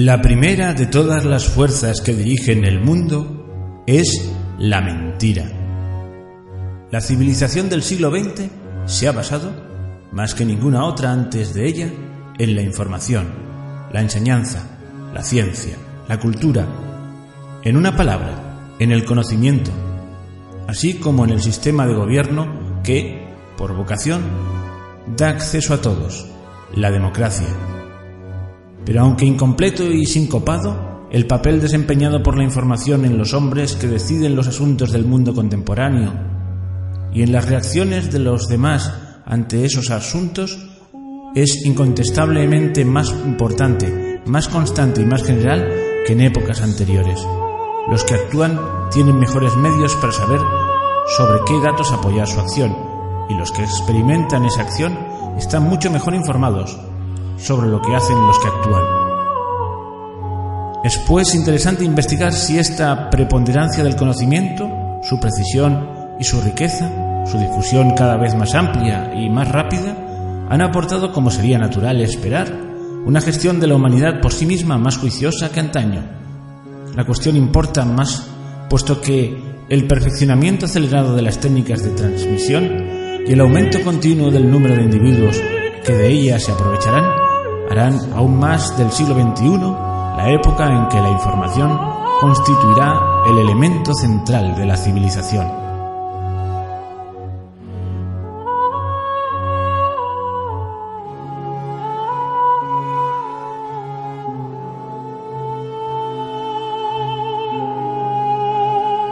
La primera de todas las fuerzas que dirigen el mundo es la mentira. La civilización del siglo XX se ha basado, más que ninguna otra antes de ella, en la información, la enseñanza, la ciencia, la cultura, en una palabra, en el conocimiento, así como en el sistema de gobierno que, por vocación, da acceso a todos, la democracia pero aunque incompleto y sincopado, el papel desempeñado por la información en los hombres que deciden los asuntos del mundo contemporáneo y en las reacciones de los demás ante esos asuntos es incontestablemente más importante, más constante y más general que en épocas anteriores. Los que actúan tienen mejores medios para saber sobre qué datos apoyar su acción y los que experimentan esa acción están mucho mejor informados sobre lo que hacen los que actúan. Es pues interesante investigar si esta preponderancia del conocimiento, su precisión y su riqueza, su difusión cada vez más amplia y más rápida, han aportado, como sería natural esperar, una gestión de la humanidad por sí misma más juiciosa que antaño. La cuestión importa más, puesto que el perfeccionamiento acelerado de las técnicas de transmisión y el aumento continuo del número de individuos que de ellas se aprovecharán harán aún más del siglo XXI la época en que la información constituirá el elemento central de la civilización.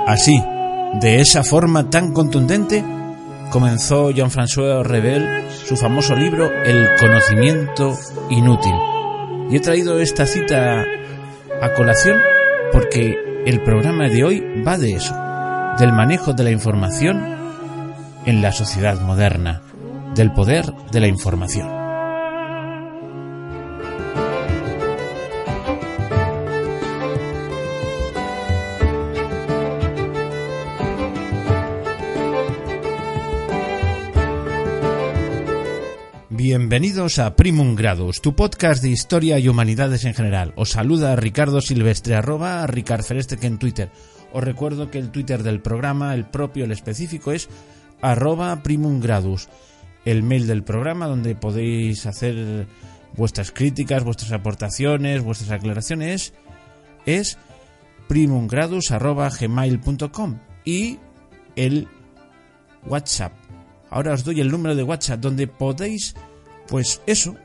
Así, de esa forma tan contundente, comenzó Jean-François Rebel su famoso libro El conocimiento inútil. Y he traído esta cita a colación porque el programa de hoy va de eso, del manejo de la información en la sociedad moderna, del poder de la información. Bienvenidos a Primum Gradus, tu podcast de historia y humanidades en general. Os saluda Ricardo Silvestre, arroba Ricard que en Twitter. Os recuerdo que el Twitter del programa, el propio, el específico, es arroba Primum Gradus. El mail del programa donde podéis hacer vuestras críticas, vuestras aportaciones, vuestras aclaraciones es primumgradus.gmail.com y el WhatsApp. Ahora os doy el número de WhatsApp donde podéis pues eso,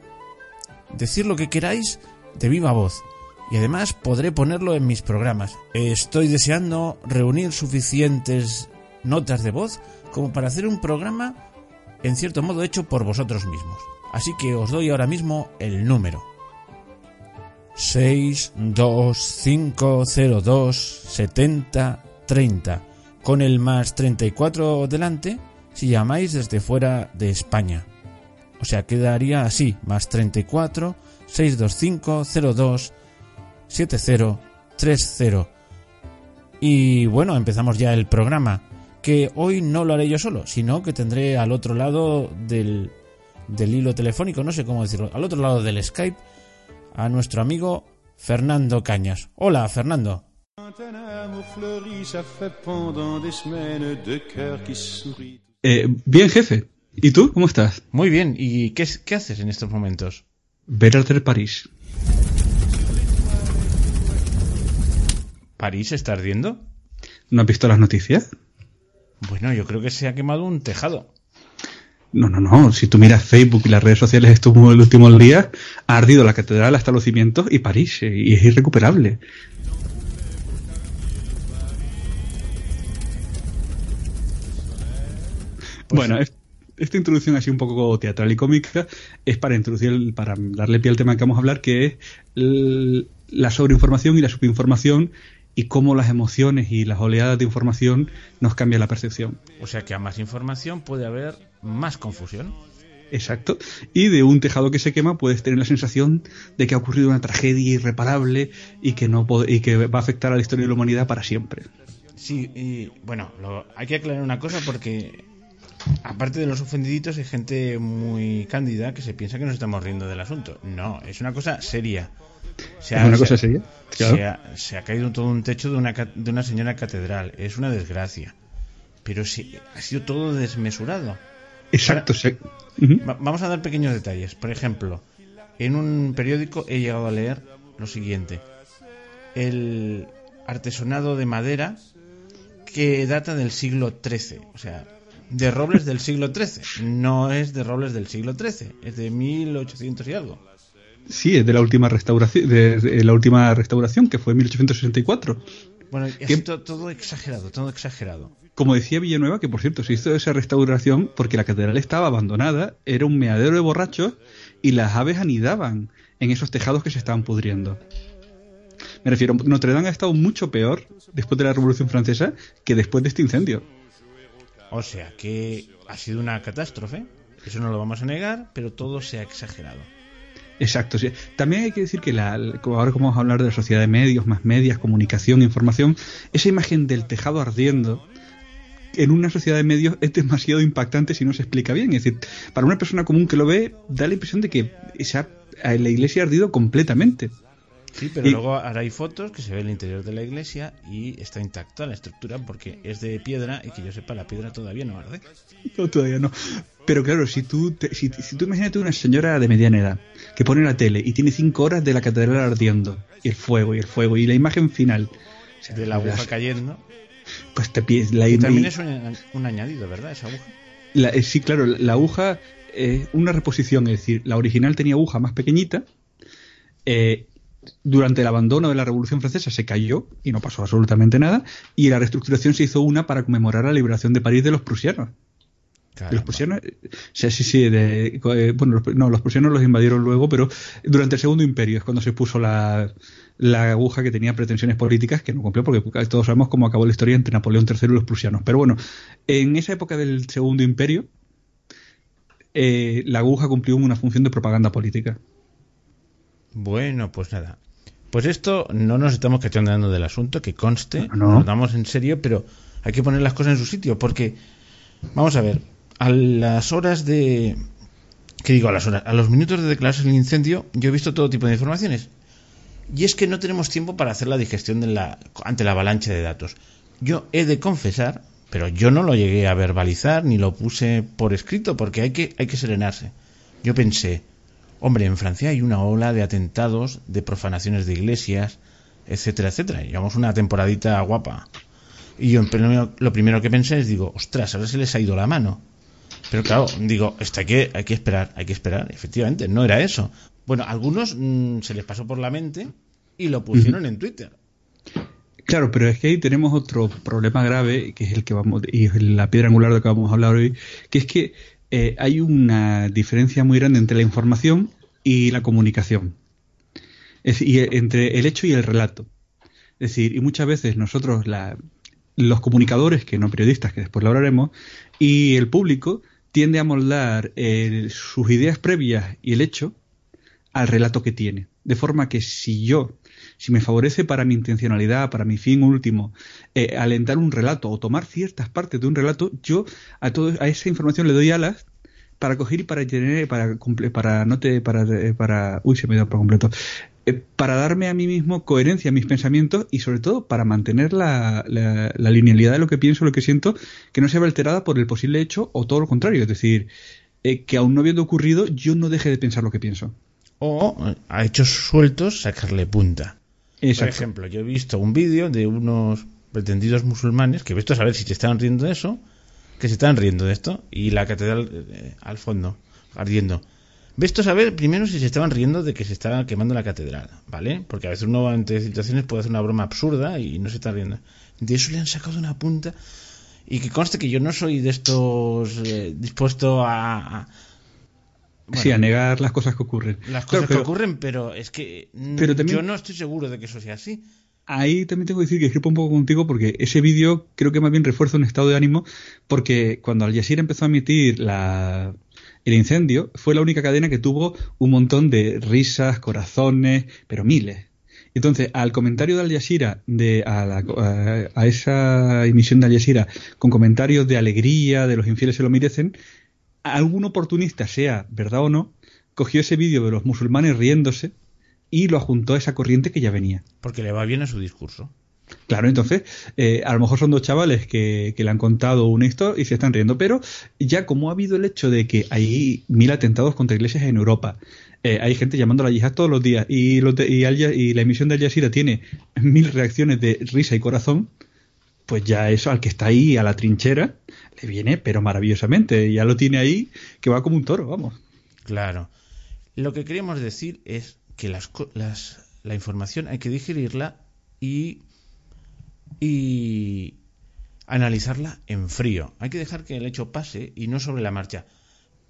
decir lo que queráis de viva voz. Y además podré ponerlo en mis programas. Estoy deseando reunir suficientes notas de voz como para hacer un programa en cierto modo hecho por vosotros mismos. Así que os doy ahora mismo el número. 62502 70 30 con el más 34 delante si llamáis desde fuera de España. O sea, quedaría así, más 34 625 02 7030. Y bueno, empezamos ya el programa, que hoy no lo haré yo solo, sino que tendré al otro lado del, del hilo telefónico, no sé cómo decirlo, al otro lado del Skype, a nuestro amigo Fernando Cañas. Hola, Fernando. Eh, bien, jefe. ¿Y tú? ¿Cómo estás? Muy bien. ¿Y qué, qué haces en estos momentos? Ver al París. ¿París está ardiendo? ¿No has visto las noticias? Bueno, yo creo que se ha quemado un tejado. No, no, no. Si tú miras Facebook y las redes sociales estos últimos días, ha ardido la catedral hasta los cimientos y París, eh, y es irrecuperable. bueno, es, esta introducción así un poco teatral y cómica es para introducir, para darle pie al tema que vamos a hablar, que es la sobreinformación y la subinformación y cómo las emociones y las oleadas de información nos cambian la percepción. O sea que a más información puede haber más confusión. Exacto. Y de un tejado que se quema puedes tener la sensación de que ha ocurrido una tragedia irreparable y que no y que va a afectar a la historia de la humanidad para siempre. Sí, y bueno, hay que aclarar una cosa porque aparte de los ofendiditos hay gente muy cándida que se piensa que nos estamos riendo del asunto. No, es una cosa seria. ¿Es una cosa seria? Se, ha, caído todo un techo de una, de una señora catedral. Es una desgracia. Pero sí, ha sido todo desmesurado. Exacto. Vamos a dar pequeños detalles. Por ejemplo, en un periódico he llegado a leer lo siguiente. El artesonado de madera que data del siglo XIII. O sea, de robles del siglo XIII. No es de robles del siglo XIII. Es de 1800 y algo. Sí, es de la última restauración, de, la última restauración que fue en 1864. Bueno, es todo exagerado, todo exagerado como decía Villanueva, que por cierto se hizo esa restauración porque la catedral estaba abandonada, era un meadero de borrachos y las aves anidaban en esos tejados que se estaban pudriendo. Me refiero, Notre Dame ha estado mucho peor después de la Revolución Francesa que después de este incendio. O sea que ha sido una catástrofe, eso no lo vamos a negar, pero todo se ha exagerado. Exacto, sí. También hay que decir que la, ahora como vamos a hablar de la sociedad de medios, más medias, comunicación, información, esa imagen del tejado ardiendo en una sociedad de medios es demasiado impactante si no se explica bien. Es decir, para una persona común que lo ve, da la impresión de que la iglesia ha ardido completamente. Sí, pero luego ahora hay fotos que se ve el interior de la iglesia y está intacta la estructura porque es de piedra y que yo sepa, la piedra todavía no arde. No, todavía no. Pero claro, si tú, si, si, tú imagínate una señora de mediana edad que pone la tele y tiene cinco horas de la catedral ardiendo, y el fuego, y el fuego, y la imagen final. de la aguja cayendo. Pues te pides la también es un, añadido, ¿verdad? Esa aguja. Eh, sí, claro, la aguja es una reposición, es decir, la original tenía aguja más pequeñita. Eh, durante el abandono de la Revolución Francesa se cayó y no pasó absolutamente nada. Y la reestructuración se hizo una para conmemorar la liberación de París de los prusianos. Los prusianos, sí, sí, sí, eh, bueno, no, los prusianos los invadieron luego, pero durante el Segundo Imperio es cuando se puso la, la aguja que tenía pretensiones políticas que no cumplió, porque todos sabemos cómo acabó la historia entre Napoleón III y los prusianos. Pero bueno, en esa época del Segundo Imperio, eh, la aguja cumplió una función de propaganda política. Bueno, pues nada. Pues esto no nos estamos cachondeando del asunto, que conste, no. nos damos en serio, pero hay que poner las cosas en su sitio, porque, vamos a ver, a las horas de... ¿Qué digo? A las horas, a los minutos de declararse el incendio, yo he visto todo tipo de informaciones y es que no tenemos tiempo para hacer la digestión de la, ante la avalancha de datos. Yo he de confesar, pero yo no lo llegué a verbalizar ni lo puse por escrito porque hay que, hay que serenarse. Yo pensé, hombre, en Francia hay una ola de atentados, de profanaciones de iglesias, etcétera, etcétera. Llevamos una temporadita guapa. Y yo lo primero que pensé es, digo, ostras, ahora se les ha ido la mano. Pero claro, digo, esto hay que, hay que esperar, hay que esperar. Efectivamente, no era eso. Bueno, algunos mm, se les pasó por la mente y lo pusieron en Twitter. Claro, pero es que ahí tenemos otro problema grave, que es el que vamos, y es la piedra angular de que vamos a hablar hoy, que es que eh, hay una diferencia muy grande entre la información y la comunicación. Es, y entre el hecho y el relato. Es decir, y muchas veces nosotros, los comunicadores, que no periodistas, que después lo hablaremos, y el público tiende a moldar eh, sus ideas previas y el hecho al relato que tiene. De forma que si yo, si me favorece para mi intencionalidad, para mi fin último, eh, alentar un relato o tomar ciertas partes de un relato, yo a, todo, a esa información le doy alas para coger y para tener, para, para, no te, para, eh, para, uy, se me dio por completo, eh, para darme a mí mismo coherencia a mis pensamientos y sobre todo para mantener la, la, linealidad de lo que pienso, lo que siento, que no se vea alterada por el posible hecho o todo lo contrario, es decir, que aún no habiendo ocurrido yo no deje de pensar lo que pienso o a hechos sueltos sacarle punta. Por ejemplo, yo he visto un vídeo de unos pretendidos musulmanes que he visto a saber si se estaban riendo de eso, que se estaban riendo de esto, y la catedral eh, al fondo, ardiendo. Visto saber primero si se estaban riendo de que se estaba quemando la catedral, ¿vale? Porque a veces uno ante situaciones puede hacer una broma absurda y no se está riendo. De eso le han sacado una punta. Y que conste que yo no soy de estos eh, dispuesto a, sí, a negar las cosas que ocurren. Las cosas que ocurren, pero es que pero yo no estoy seguro de que eso sea así. Ahí también tengo que decir que escribo un poco contigo porque ese vídeo creo que más bien refuerza un estado de ánimo porque cuando Al Jazeera empezó a emitir la, el incendio fue la única cadena que tuvo un montón de risas, corazones, pero miles. Entonces, al comentario de Al Jazeera, de, a, esa emisión de Al Jazeera, con comentarios de alegría, de los infieles se lo merecen, algún oportunista, sea verdad o no, cogió ese vídeo de los musulmanes riéndose y lo ajuntó a esa corriente que ya venía. Porque le va bien a su discurso. Claro, entonces, eh, a lo mejor son dos chavales que, le han contado una historia y se están riendo, pero ya como ha habido el hecho de que hay mil atentados contra iglesias en Europa, eh, hay gente llamando a la yihad todos los días y, y, la emisión de Al Jazeera tiene mil reacciones de risa y corazón, pues ya eso al que está ahí a la trinchera le viene, pero maravillosamente, ya lo tiene ahí que va como un toro, vamos. Claro. Lo que queríamos decir es que las, las, la información hay que digerirla y y analizarla en frío. Hay que dejar que el hecho pase y no sobre la marcha.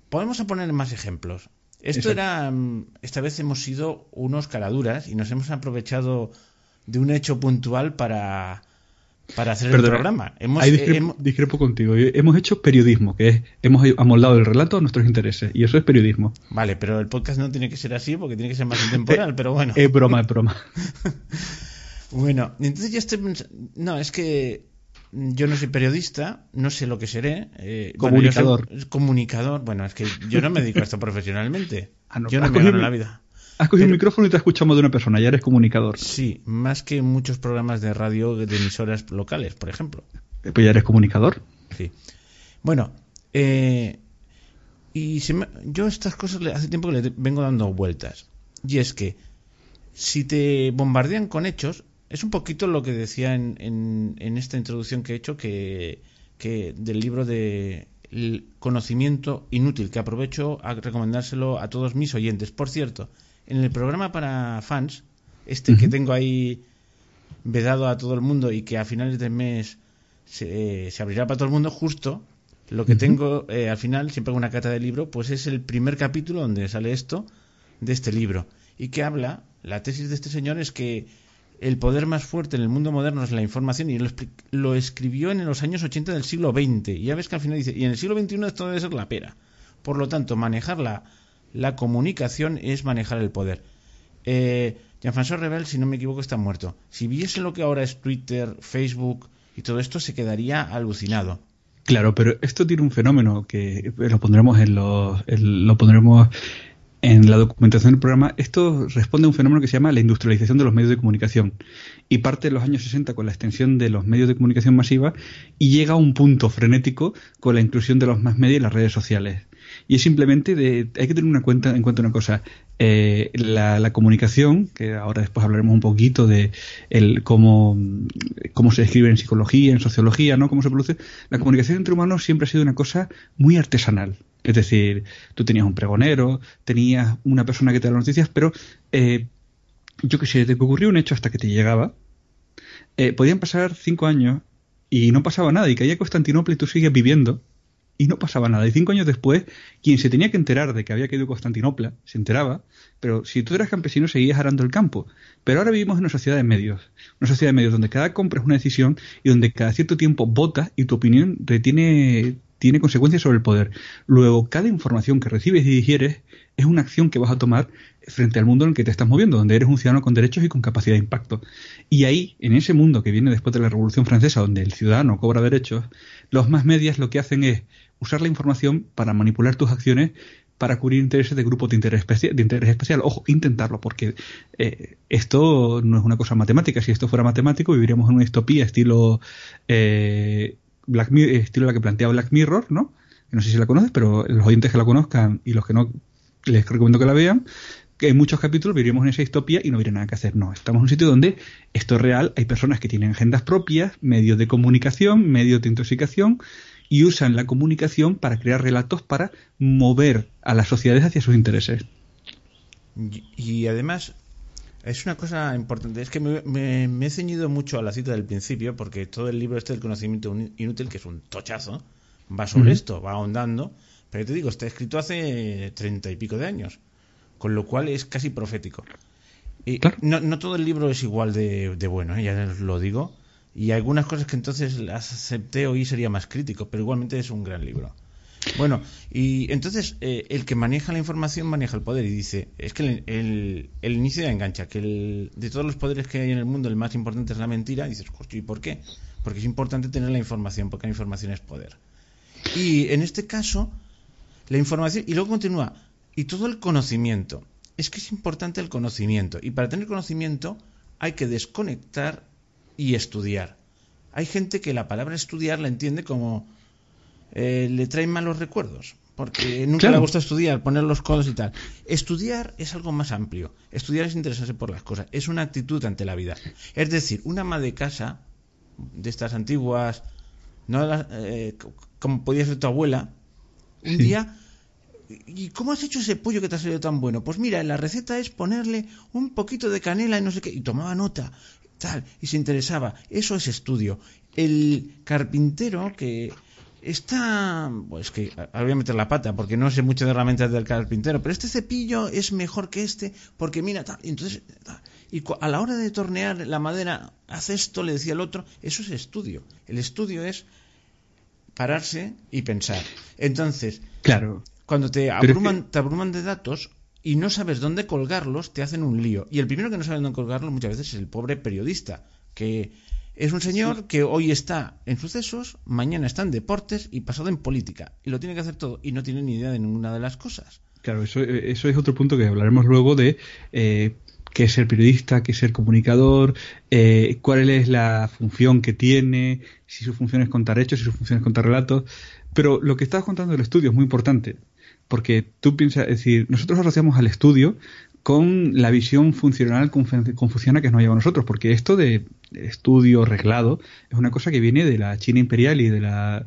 Podemos poner más ejemplos. Esto era. Mm, esta vez hemos sido unos caraduras y nos hemos aprovechado de un hecho puntual para, para hacer el programa. Hemos, discrepo, contigo. Hemos hecho periodismo, que es. Hemos amoldado el relato a nuestros intereses. Y eso es periodismo. Vale, pero el podcast no tiene que ser así porque tiene que ser más intemporal, pero bueno. Es broma, es broma. Bueno, entonces ya estoy pensando... No, es que yo no soy periodista, no sé lo que seré. Eh, comunicador. comunicador. Bueno, es que yo no me dedico a esto profesionalmente. Ah, yo no me gano la vida. Has cogido un micrófono y te escuchamos de una persona, ya eres comunicador. Sí, más que muchos programas de radio de emisoras locales, por ejemplo. Eh, pues ya eres comunicador. Sí. Bueno, eh, y yo estas cosas hace tiempo que le vengo dando vueltas. Y es que si te bombardean con hechos, es un poquito lo que decía en, en, esta introducción que he hecho que, del libro de conocimiento inútil, que aprovecho a recomendárselo a todos mis oyentes. Por cierto, en el programa para fans, este que tengo ahí vedado a todo el mundo y que a finales de mes se, abrirá para todo el mundo, justo lo que tengo eh, al final, siempre hago una cata de libro, pues es el primer capítulo donde sale esto de este libro y que habla, la tesis de este señor es que el poder más fuerte en el mundo moderno es la información y lo, escribió en los años 80 del siglo XX. Y ya ves que al final dice, y en el siglo XXI esto debe ser la pera. Por lo tanto, manejar la, comunicación es manejar el poder. Eh, Jean-François Rebel, si no me equivoco, está muerto. Si viese lo que ahora es Twitter, Facebook y todo esto, se quedaría alucinado. Claro, pero esto tiene un fenómeno que lo pondremos en lo pondremos en la documentación del programa, esto responde a un fenómeno que se llama la industrialización de los medios de comunicación y parte de los años 60 con la extensión de los medios de comunicación masiva y llega a un punto frenético con la inclusión de los más medios y las redes sociales. Y es simplemente de, hay que tener una cuenta, en cuenta una cosa, eh, la, comunicación, que ahora después hablaremos un poquito de el, cómo, cómo se escribe en psicología, en sociología, ¿no? Cómo se produce. La comunicación entre humanos siempre ha sido una cosa muy artesanal. Es decir, tú tenías un pregonero, tenías una persona que te da las noticias, pero eh, yo que sé, te ocurrió un hecho hasta que te llegaba. Eh, podían pasar cinco años y no pasaba nada, y caía Constantinopla y tú sigues viviendo y no pasaba nada. Y cinco años después, quien se tenía que enterar de que había caído Constantinopla, se enteraba, pero si tú eras campesino seguías arando el campo. Pero ahora vivimos en una sociedad de medios, una sociedad de medios donde cada compra es una decisión y donde cada cierto tiempo votas y tu opinión retiene tiene consecuencias sobre el poder. Luego, cada información que recibes y digieres es una acción que vas a tomar frente al mundo en el que te estás moviendo, donde eres un ciudadano con derechos y con capacidad de impacto. Y ahí, en ese mundo que viene después de la Revolución Francesa, donde el ciudadano cobra derechos, los más medias lo que hacen es usar la información para manipular tus acciones para cubrir intereses de grupos de interés, especial, de interés especial. Ojo, intentarlo, porque eh, esto no es una cosa matemática. Si esto fuera matemático, viviríamos en una distopía estilo eh, Black estilo la que plantea Black Mirror, ¿no? No sé si la conoces, pero los oyentes que la conozcan y los que no, les recomiendo que la vean, que en muchos capítulos viviríamos en esa distopía y no hubiera nada que hacer. No, estamos en un sitio donde esto es real, hay personas que tienen agendas propias, medios de comunicación, medios de intoxicación y usan la comunicación para crear relatos para mover a las sociedades hacia sus intereses. Y además, es una cosa importante. Es que me, he ceñido mucho a la cita del principio, porque todo el libro este del conocimiento inútil, que es un tochazo, va sobre esto, va ahondando. Pero te digo, está escrito hace treinta y pico de años, con lo cual es casi profético. Y no, no, todo el libro es igual de, de bueno, ¿eh? ya lo digo. Y algunas cosas que entonces las acepté hoy sería más crítico, pero igualmente es un gran libro. Bueno, y entonces eh, el que maneja la información maneja el poder y dice, es que el, el, inicio ya engancha, que el, de todos los poderes que hay en el mundo el más importante es la mentira, y dices, ¿y por qué? Porque es importante tener la información, porque la información es poder. Y en este caso, la información, y luego continúa, y todo el conocimiento. Es que es importante el conocimiento, y para tener conocimiento hay que desconectar y estudiar. Hay gente que la palabra estudiar la entiende como eh, le traen malos recuerdos, porque nunca le gusta estudiar, poner los codos y tal. Estudiar es algo más amplio. Estudiar es interesarse por las cosas, es una actitud ante la vida. Es decir, una ama de casa, de estas antiguas, no eh, como podía ser tu abuela, un día ¿Y cómo has hecho ese pollo que te ha salido tan bueno? Pues mira, la receta es ponerle un poquito de canela y no sé qué. Y tomaba nota, tal, y se interesaba. Eso es estudio. El carpintero que Está, pues que ahora voy a meter la pata porque no sé mucho de herramientas del carpintero, pero este cepillo es mejor que este porque mira, tal, entonces, y a la hora de tornear la madera, hace esto, le decía el otro, eso es estudio. El estudio es pararse y pensar. Entonces, claro. cuando te abruman, te abruman de datos y no sabes dónde colgarlos, te hacen un lío. Y el primero que no sabe dónde colgarlos muchas veces es el pobre periodista, que es un señor que hoy está en sucesos, mañana está en deportes y pasado en política. Y lo tiene que hacer todo y no tiene ni idea de ninguna de las cosas. Claro, eso, eso es otro punto que hablaremos luego de eh, qué es ser periodista, qué es ser comunicador, eh, cuál es la función que tiene, si su función es contar hechos, si su función es contar relatos. Pero lo que estás contando del estudio es muy importante, porque tú piensas, es decir, nosotros asociamos al estudio con la visión funcional confuciana que nos lleva a nosotros, porque esto de estudio reglado es una cosa que viene de la China imperial y de la,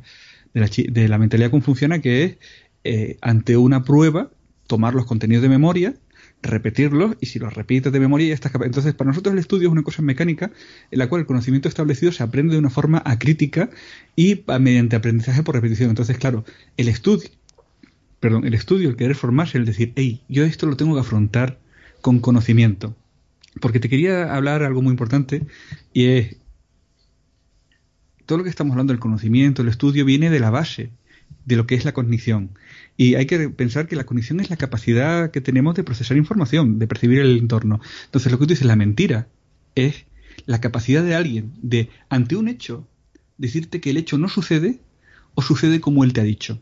de la, mentalidad confuciana que es eh, ante una prueba tomar los contenidos de memoria repetirlos y si los repites de memoria ya estás capaz. Entonces, para nosotros el estudio es una cosa mecánica en la cual el conocimiento establecido se aprende de una forma acrítica y mediante aprendizaje por repetición. Entonces, claro, el estudio, perdón, el estudio, el querer formarse, el decir, hey, yo esto lo tengo que afrontar con conocimiento. Porque te quería hablar algo muy importante y es todo lo que estamos hablando del conocimiento, el estudio, viene de la base de lo que es la cognición. Y hay que pensar que la cognición es la capacidad que tenemos de procesar información, de percibir el entorno. Entonces, lo que tú dices, la mentira, es la capacidad de alguien de, ante un hecho, decirte que el hecho no sucede o sucede como él te ha dicho.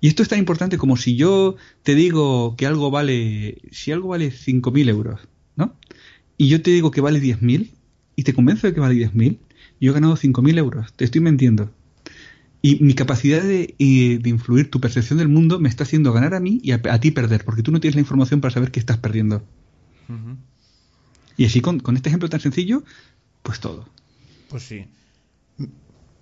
Y esto es tan importante como si yo te digo que algo vale, si algo vale 5.000 euros, ¿no? Y yo te digo que vale 10.000 y te convenzo de que vale 10.000, yo he ganado 5.000 euros, te estoy mintiendo. Y mi capacidad de, de, influir tu percepción del mundo me está haciendo ganar a mí y a, ti perder, porque tú no tienes la información para saber qué estás perdiendo. Y así con, con este ejemplo tan sencillo, pues todo. Pues sí.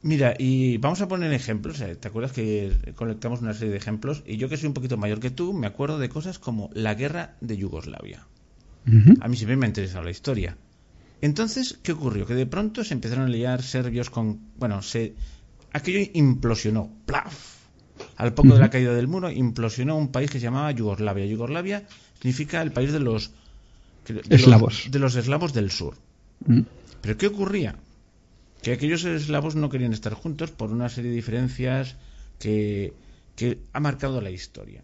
Mira, y vamos a poner ejemplos. Eh, ¿Te acuerdas que conectamos una serie de ejemplos? Y yo que soy un poquito mayor que tú, me acuerdo de cosas como la guerra de Yugoslavia. A mí siempre me ha interesado la historia. Entonces, ¿qué ocurrió? Que de pronto se empezaron a liar serbios con... Bueno, se... aquello implosionó. ¡Plaf! Al poco de la caída del muro, implosionó un país que se llamaba Yugoslavia. Yugoslavia significa el país de los... eslavos. de los eslavos del sur. ¿Pero qué ocurría? Que aquellos eslavos no querían estar juntos por una serie de diferencias que, que ha marcado la historia.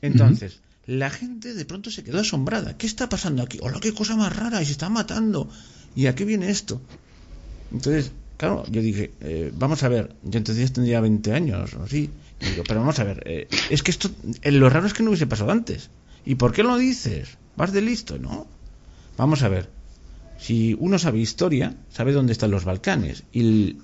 Entonces, la gente de pronto se quedó asombrada. ¿Qué está pasando aquí? ¡Hola, qué cosa más rara! Y se está matando. ¿Y a qué viene esto? Entonces, claro, yo dije, eh, vamos a ver, yo entonces tendría 20 años o así. digo, pero vamos a ver, eh, es que esto, eh, lo raro es que no hubiese pasado antes. ¿Y por qué lo dices? ¿Vas de listo? No. Vamos a ver, si uno sabe historia, sabe dónde están los Balcanes. Y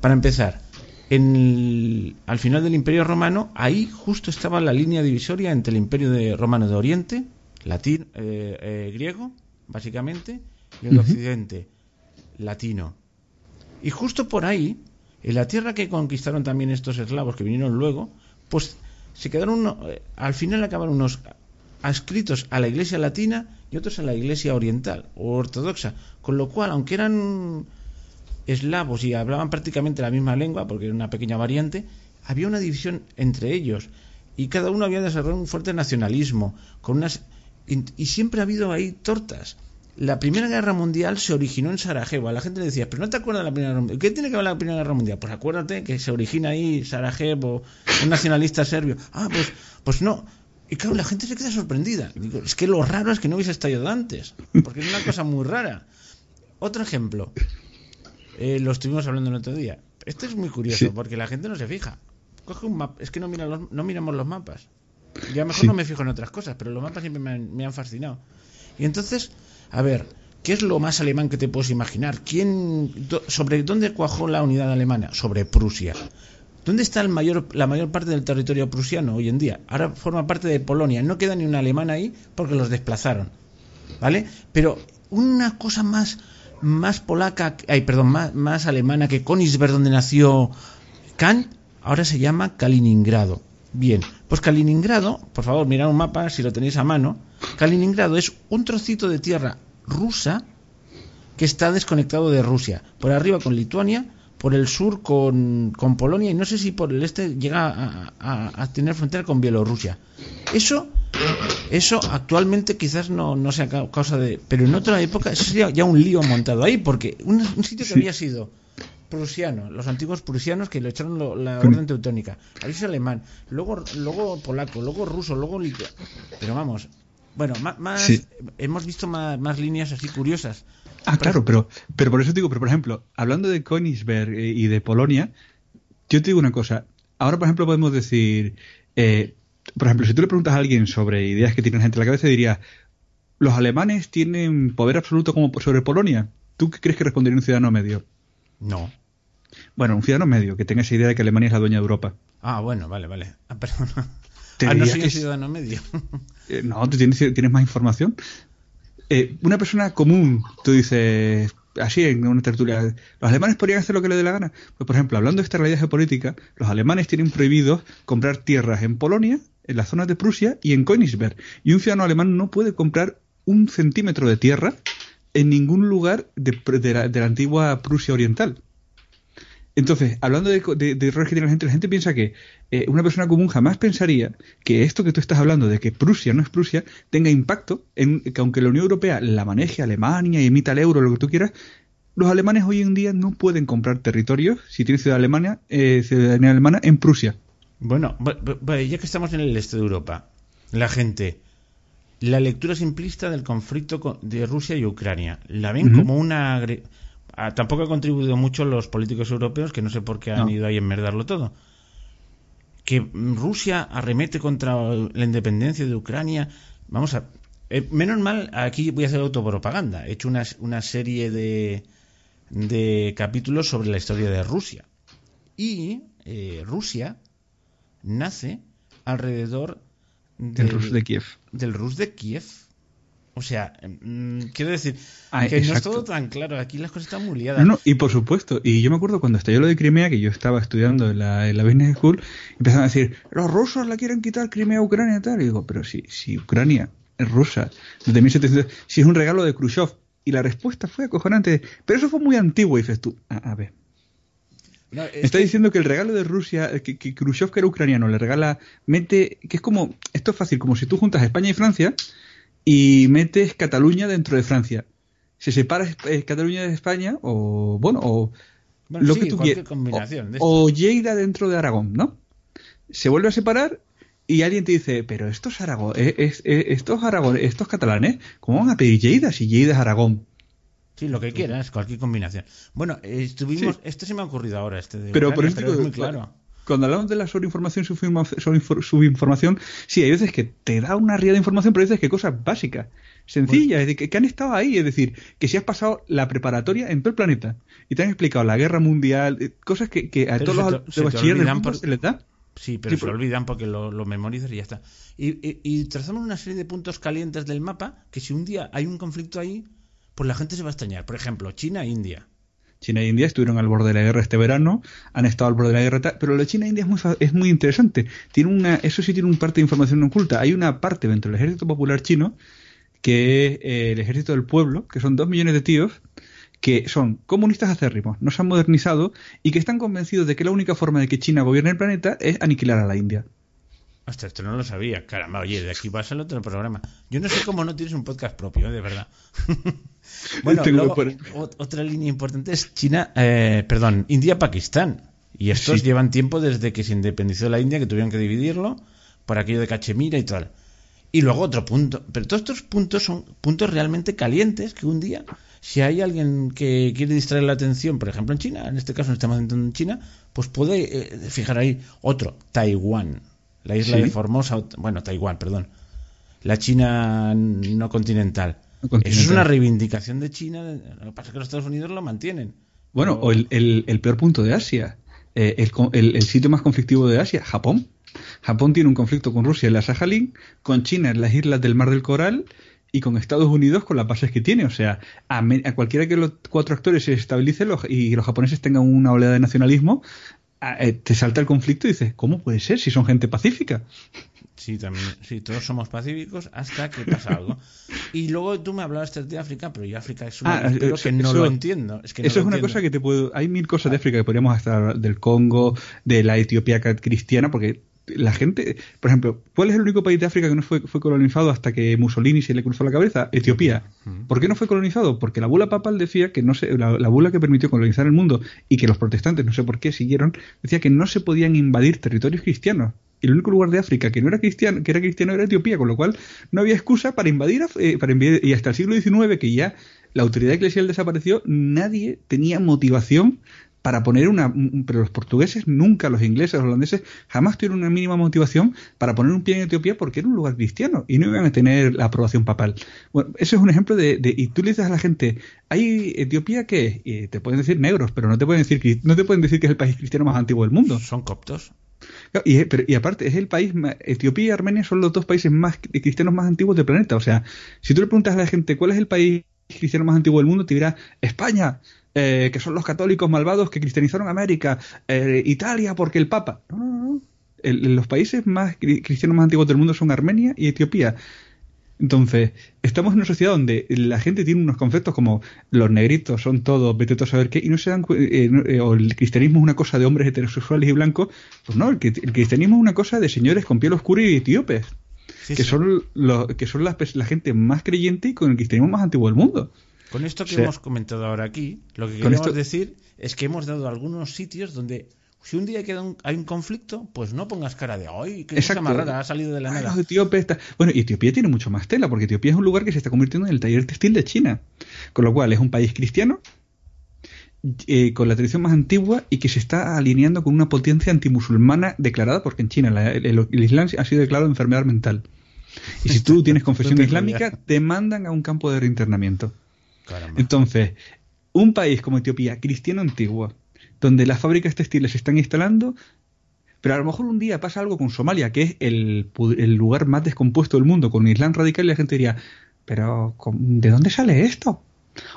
para empezar, en al final del Imperio Romano, ahí justo estaba la línea divisoria entre el Imperio de Romano de Oriente, latín, eh, eh, griego, básicamente, y el de Occidente, latino. Y justo por ahí, en la tierra que conquistaron también estos eslavos que vinieron luego, pues se quedaron, eh, al final acabaron unos adscritos a la Iglesia latina y otros a la Iglesia oriental o ortodoxa, con lo cual, aunque eran eslavos y hablaban prácticamente la misma lengua, porque era una pequeña variante, había una división entre ellos. y cada uno había desarrollado un fuerte nacionalismo, con unas y, siempre ha habido ahí tortas. La Primera Guerra Mundial se originó en Sarajevo. A la gente le decía, pero no te acuerdas de la Primera Guerra Mundial. ¿Qué tiene que ver la Primera Guerra Mundial? Pues acuérdate que se origina ahí Sarajevo, un nacionalista serbio. Ah, pues, pues no. Y claro, la gente se queda sorprendida. Digo, es que lo raro es que no hubiese estallado antes, porque es una cosa muy rara. Otro ejemplo, eh, lo estuvimos hablando el otro día. Esto es muy curioso, porque la gente no se fija. Coge un mapa, es que no, mira no miramos los mapas. Yo a lo mejor no me fijo en otras cosas, pero los mapas siempre me han, fascinado. Y entonces, a ver, ¿qué es lo más alemán que te puedes imaginar? ¿Quién, ¿Sobre dónde cuajó la unidad alemana? Sobre Prusia. ¿Dónde está el mayor, la mayor parte del territorio prusiano hoy en día? Ahora forma parte de Polonia. No queda ni un alemán ahí porque los desplazaron. ¿Vale? Pero una cosa más, más polaca, ay, perdón, más, alemana que Königsberg, donde nació Kant, ahora se llama Kaliningrado. Bien, pues Kaliningrado, por favor, mirad un mapa si lo tenéis a mano. Kaliningrado es un trocito de tierra rusa que está desconectado de Rusia. Por arriba con Lituania, por el sur con, Polonia y no sé si por el este llega a, tener frontera con Bielorrusia. Eso, eso actualmente quizás no, no sea causa de... Pero en otra época eso sería ya un lío montado ahí, porque un, sitio que había sido prusiano, los antiguos prusianos que le echaron la orden teutónica, ahí es alemán, luego, luego polaco, luego ruso, luego pero vamos, bueno, más, hemos visto más, líneas así curiosas. Ah, claro, pero, pero por eso digo, pero por ejemplo, hablando de Königsberg eh, y de Polonia, yo te digo una cosa. Ahora, por ejemplo, podemos decir, eh, por ejemplo, si tú le preguntas a alguien sobre ideas que tiene gente en la cabeza, diría, ¿los alemanes tienen poder absoluto como sobre Polonia? ¿Tú qué crees que respondería un ciudadano medio? No. Bueno, un ciudadano medio que tenga esa idea de que Alemania es la dueña de Europa. Ah, bueno, vale, vale. Ah, perdón. Ah, no soy un ciudadano medio. Eh, no, tú tienes, tienes más información. Eh, una persona común, tú dices, así en una tertulia, ¿los alemanes podrían hacer lo que les dé la gana? Pues, por ejemplo, hablando de esta realidad geopolítica, los alemanes tienen prohibido comprar tierras en Polonia, en las zonas de Prusia y en Königsberg. Y un ciudadano alemán no puede comprar un centímetro de tierra en ningún lugar de, la, antigua Prusia Oriental. Entonces, hablando de, de, errores que tiene la gente, la gente piensa que eh, una persona común jamás pensaría que esto que tú estás hablando de que Prusia no es Prusia tenga impacto en que aunque la Unión Europea la maneje Alemania y emita el euro, lo que tú quieras, los alemanes hoy en día no pueden comprar territorios, si tienen ciudadanía, eh, ciudadanía alemana, en Prusia. Bueno, ya que estamos en el este de Europa, la gente la lectura simplista del conflicto de Rusia y Ucrania. La ven como una... Ah, tampoco ha contribuido mucho los políticos europeos, que no sé por qué han ido ahí a enmerdarlo todo. Que Rusia arremete contra la independencia de Ucrania. Vamos a... Eh, menos mal, aquí voy a hacer autopropaganda. He hecho una, una serie de, de capítulos sobre la historia de Rusia. Y eh, Rusia nace alrededor del, Rus de Kiev. Del Rus de Kiev. O sea, mm, quiero decir ah, que no es todo tan claro. Aquí las cosas están muy liadas. No, y por supuesto. Y yo me acuerdo cuando estalló lo de Crimea, que yo estaba estudiando en la, en la Business School, empezaron a decir, los rusos la quieren quitar Crimea a Ucrania y tal. Y digo, pero si, si Ucrania es rusa, desde 1700, si es un regalo de Khrushchev. Y la respuesta fue acojonante. Pero eso fue muy antiguo, dices tú. a ver, Está diciendo que el regalo de Rusia, que, que, Khrushchev, que era ucraniano, le regala, mete, que es como, esto es fácil, como si tú juntas España y Francia y metes Cataluña dentro de Francia. Se separa eh, Cataluña de España, o bueno, o lo que tú quieras. O, Lleida dentro de Aragón, ¿no? Se vuelve a separar y alguien te dice, pero estos Aragón, eh, eh, estos Aragón, estos catalanes, ¿cómo van a pedir Lleida si Lleida es Aragón? Sí, lo que quieras, cualquier combinación. Bueno, estuvimos. Esto se me ha ocurrido ahora, este de Pero por eso es muy claro. Cuando hablamos de la sobreinformación y subinformación, sí, hay veces que te da una ría de información, pero hay veces que cosas básicas, sencillas, es decir, que, han estado ahí. Es decir, que si has pasado la preparatoria en todo el planeta y te han explicado la guerra mundial, eh, cosas que, a todos los se bachilleres les da. Sí, pero se olvidan porque lo, lo, memorizas y ya está. Y, y, trazamos una serie de puntos calientes del mapa que si un día hay un conflicto ahí, pues la gente se va a extrañar. Por ejemplo, China e India. China e India estuvieron al borde de la guerra este verano, han estado al borde de la guerra, pero lo de China e India es muy, es muy interesante. Tiene una, eso sí tiene un parte de información oculta. Hay una parte dentro del ejército popular chino que es eh, el ejército del pueblo, que son dos millones de tíos que son comunistas acérrimos, no se han modernizado y que están convencidos de que la única forma de que China gobierne el planeta es aniquilar a la India. Hasta esto no lo sabía. Caramba, oye, de aquí vas al otro programa. Yo no sé cómo no tienes un podcast propio, de verdad. bueno, luego, otra línea importante es China, eh, perdón, India-Pakistán. Y estos llevan tiempo desde que se independizó la India, que tuvieron que dividirlo por aquello de Cachemira y tal. Y luego otro punto. Pero todos estos puntos son puntos realmente calientes que un día, si hay alguien que quiere distraer la atención, por ejemplo en China, en este caso nos estamos en China, pues puede eh, fijar ahí otro, Taiwán. La isla de Formosa, bueno, Taiwán, perdón. La China no continental. Eso es una reivindicación de China. Lo que pasa es que los Estados Unidos lo mantienen. Bueno, o el, el, peor punto de Asia. Eh, el, el, sitio más conflictivo de Asia, Japón. Japón tiene un conflicto con Rusia en la Sajalín, con China en las islas del Mar del Coral y con Estados Unidos con las bases que tiene. O sea, a, cualquiera que los cuatro actores se estabilicen y los japoneses tengan una oleada de nacionalismo, eh, te salta el conflicto y dices, ¿cómo puede ser si son gente pacífica? Sí, también, sí, todos somos pacíficos hasta que pasa algo. Y luego tú me hablabas de África, pero yo África es una ah, que no lo entiendo. eso es una cosa que te puedo... Hay mil cosas de África que podríamos estar del Congo, de la Etiopía cristiana, porque la gente, por ejemplo, ¿cuál es el único país de África que no fue, fue colonizado hasta que Mussolini se le cruzó la cabeza? Etiopía. ¿Por qué no fue colonizado? Porque la bula papal decía que no se, la, bula que permitió colonizar el mundo y que los protestantes, no sé por qué, siguieron, decía que no se podían invadir territorios cristianos. Y el único lugar de África que no era cristiano, que era cristiano era Etiopía, con lo cual no había excusa para invadir, eh, para invadir y hasta el siglo XIX que ya la autoridad eclesial desapareció, nadie tenía motivación para poner una... Pero los portugueses nunca, los ingleses, los holandeses, jamás tuvieron una mínima motivación para poner un pie en Etiopía porque era un lugar cristiano y no iban a tener la aprobación papal. Bueno, eso es un ejemplo de... y tú le dices a la gente, ¿hay Etiopía qué Y te pueden decir negros, pero no te pueden decir, no te pueden decir que es el país cristiano más antiguo del mundo. Son coptos. Y, y, aparte, es el país, Etiopía y Armenia son los dos países más cristianos más antiguos del planeta. O sea, si tú le preguntas a la gente cuál es el país cristiano más antiguo del mundo, te dirá España. Eh, que son los católicos malvados que cristianizaron América, eh, Italia porque el Papa. No, no, no. los países más cristianos más antiguos del mundo son Armenia y Etiopía. Entonces, estamos en una sociedad donde la gente tiene unos conceptos como los negritos son todos, vete a saber qué, y no se dan eh, o el cristianismo es una cosa de hombres heterosexuales y blancos. Pues no, el, cristianismo es una cosa de señores con piel oscura y etíopes, que, Son los, que son la gente más creyente y con el cristianismo más antiguo del mundo. Con esto que hemos comentado ahora aquí, lo que queremos decir es que hemos dado algunos sitios donde si un día queda hay un conflicto, pues no pongas cara de ¡ay, qué cosa más rara! Ha salido de la nada. Bueno, y Etiopía tiene mucho más tela, porque Etiopía es un lugar que se está convirtiendo en el taller textil de China. Con lo cual es un país cristiano, eh, con la tradición más antigua y que se está alineando con una potencia antimusulmana declarada, porque en China el, Islam ha sido declarado enfermedad mental. Y si tú tienes confesión islámica, te mandan a un campo de reinternamiento. Entonces, un país como Etiopía, cristiano antiguo, donde las fábricas textiles se están instalando, pero a lo mejor un día pasa algo con Somalia, que es el, lugar más descompuesto del mundo, con Islam radical, y la gente diría, pero ¿de dónde sale esto?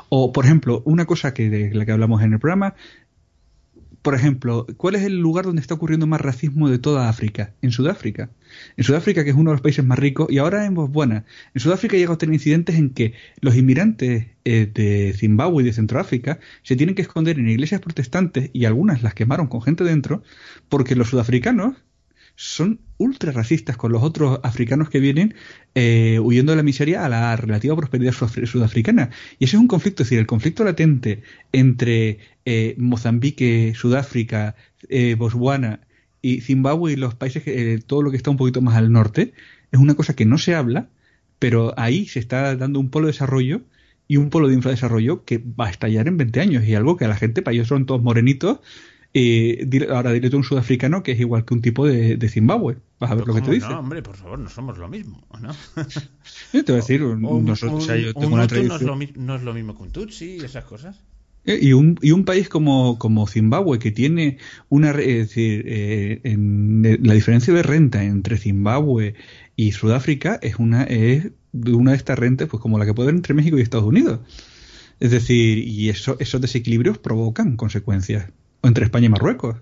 O, por ejemplo, una cosa que de la que hablamos en el programa, por ejemplo, ¿cuál es el lugar donde está ocurriendo más racismo de toda África? En Sudáfrica. En Sudáfrica, que es uno de los países más ricos, y ahora en Botswana. En Sudáfrica llega a tener incidentes en que los inmigrantes eh, de Zimbabue y de Centroáfrica se tienen que esconder en iglesias protestantes, y algunas las quemaron con gente dentro, porque los sudafricanos son ultra racistas con los otros africanos que vienen eh, huyendo de la miseria a la relativa prosperidad sudafricana. Y ese es un conflicto, es decir, el conflicto latente entre eh, Mozambique, Sudáfrica, eh, Botswana y Zimbabue y los países, eh, todo lo que está un poquito más al norte, es una cosa que no se habla, pero ahí se está dando un polo de desarrollo y un polo de infradesarrollo que va a estallar en 20 años y algo que a la gente, para ellos son todos morenitos, y ahora dile tú un sudafricano que es igual que un tipo de, Zimbabue. Vas a ver lo que te dice. No, hombre, por favor, no somos lo mismo, ¿no? te voy a decir, nosotros, yo tengo una tradición... no, es lo, mismo que un Tutsi y esas cosas. Eh, y un, y un país como, como Zimbabue, que tiene una. Es decir, eh, en, la diferencia de renta entre Zimbabue y Sudáfrica es una, es una de estas rentas, pues como la que puede haber entre México y Estados Unidos. Es decir, y eso, esos desequilibrios provocan consecuencias o entre España y Marruecos.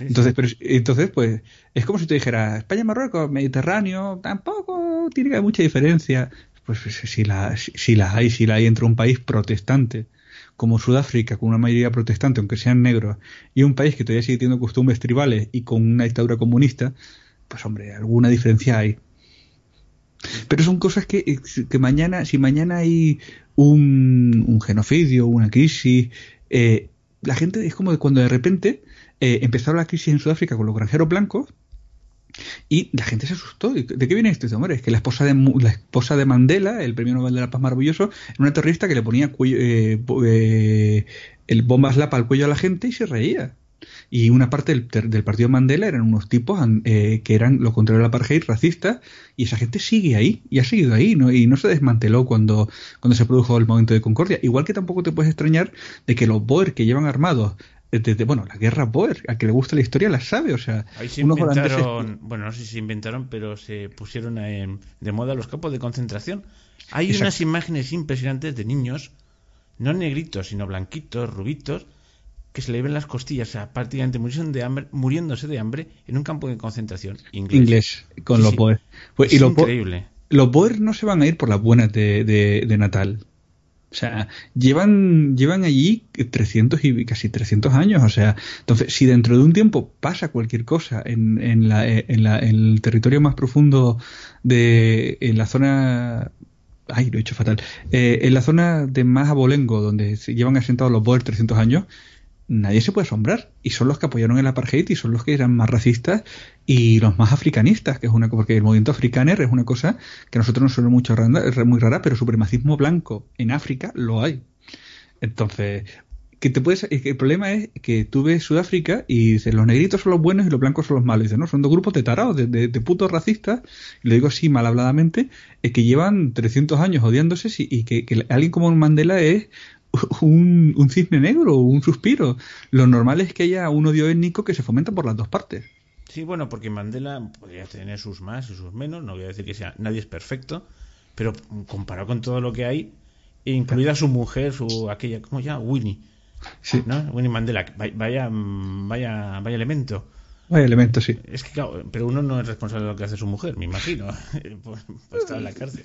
entonces, Pero, entonces, pues, es como si te dijera, España y Marruecos, Mediterráneo, tampoco tiene que haber mucha diferencia. Pues si la, si la hay, si la hay entre un país protestante como Sudáfrica, con una mayoría protestante, aunque sean negros, y un país que todavía sigue teniendo costumbres tribales y con una dictadura comunista, pues hombre, alguna diferencia hay. Pero son cosas que, que mañana, si mañana hay un, un genocidio, una crisis, eh, la gente es como cuando de repente eh, empezaron la crisis en Sudáfrica con los granjeros blancos y la gente se asustó. ¿De qué viene esto? hombre, es que la esposa de la esposa de Mandela, el premio Nobel de la Paz maravilloso, era una terrorista que le ponía eh, eh, el bombas lapa al cuello a la gente y se reía. Y una parte del, partido Mandela eran unos tipos eh, que eran lo contrario al apartheid, racistas, y esa gente sigue ahí, y ha seguido ahí, ¿no? y no se desmanteló cuando, cuando se produjo el momento de concordia. Igual que tampoco te puedes extrañar de que los Boer que llevan armados desde, bueno, la guerra Boer, a que le gusta la historia la sabe, o sea, Ahí se inventaron, bueno, no sé si se inventaron, pero se pusieron de moda los campos de concentración. Hay unas imágenes impresionantes de niños, no negritos, sino blanquitos, rubitos, que se le ven las costillas, o sea, prácticamente muriéndose de hambre, muriéndose de hambre en un campo de concentración inglés. Inglés, con los Boer. Pues, es increíble. los Boer no se van a ir por las buenas de, de Natal. O sea, llevan, llevan allí 300 y casi 300 años. O sea, entonces, si dentro de un tiempo pasa cualquier cosa en, en, la, en, la, en el territorio más profundo de, en la zona ay, lo he hecho fatal. Eh, en la zona de más abolengo, donde se llevan asentados los Boers 300 años, nadie se puede asombrar. Y son los que apoyaron el apartheid y son los que eran más racistas y los más africanistas, que es una porque el movimiento africaner es una cosa que a nosotros nos suena mucho es muy rara, pero supremacismo blanco en África lo hay. Entonces, que te puedes, el problema es que tú ves Sudáfrica y dices los negritos son los buenos y los blancos son los malos. Y dices, no, son dos grupos de tarados, de, de, putos racistas, y lo digo así mal habladamente, es que llevan 300 años odiándose y, que, que, alguien como Mandela es un, un cisne negro, un suspiro. Lo normal es que haya un odio étnico que se fomenta por las dos partes. Sí, bueno, porque Mandela podría tener sus más y sus menos, no voy a decir que sea nadie es perfecto, pero comparado con todo lo que hay, incluida su mujer, su aquella, ¿cómo ya? Winnie. Sí. ¿No? Winnie Mandela, vaya, vaya, vaya elemento. Vaya elemento, sí. Es que, pero uno no es responsable de lo que hace su mujer, me imagino, pues, pues estar en la cárcel.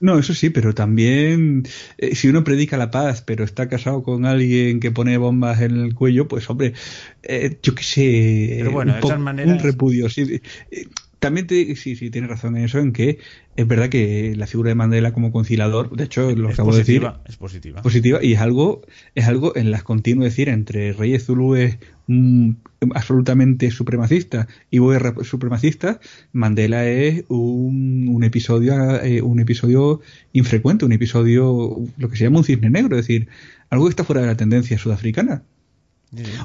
No, eso sí, pero también eh, si uno predica la paz, pero está casado con alguien que pone bombas en el cuello, pues hombre, eh, yo qué sé, pero bueno, un, un repudio. Sí, eh, también te, sí, sí, tiene razón en eso, en que es verdad que la figura de Mandela como conciliador, de hecho, lo acabo de decir, es positiva. Positiva y es algo, es algo en las continuo decir entre Reyes Zulúes mm, absolutamente supremacista y Boer supremacista, Mandela es un, un episodio, eh, un episodio infrecuente, un episodio, lo que se llama un cisne negro, es decir, algo que está fuera de la tendencia sudafricana.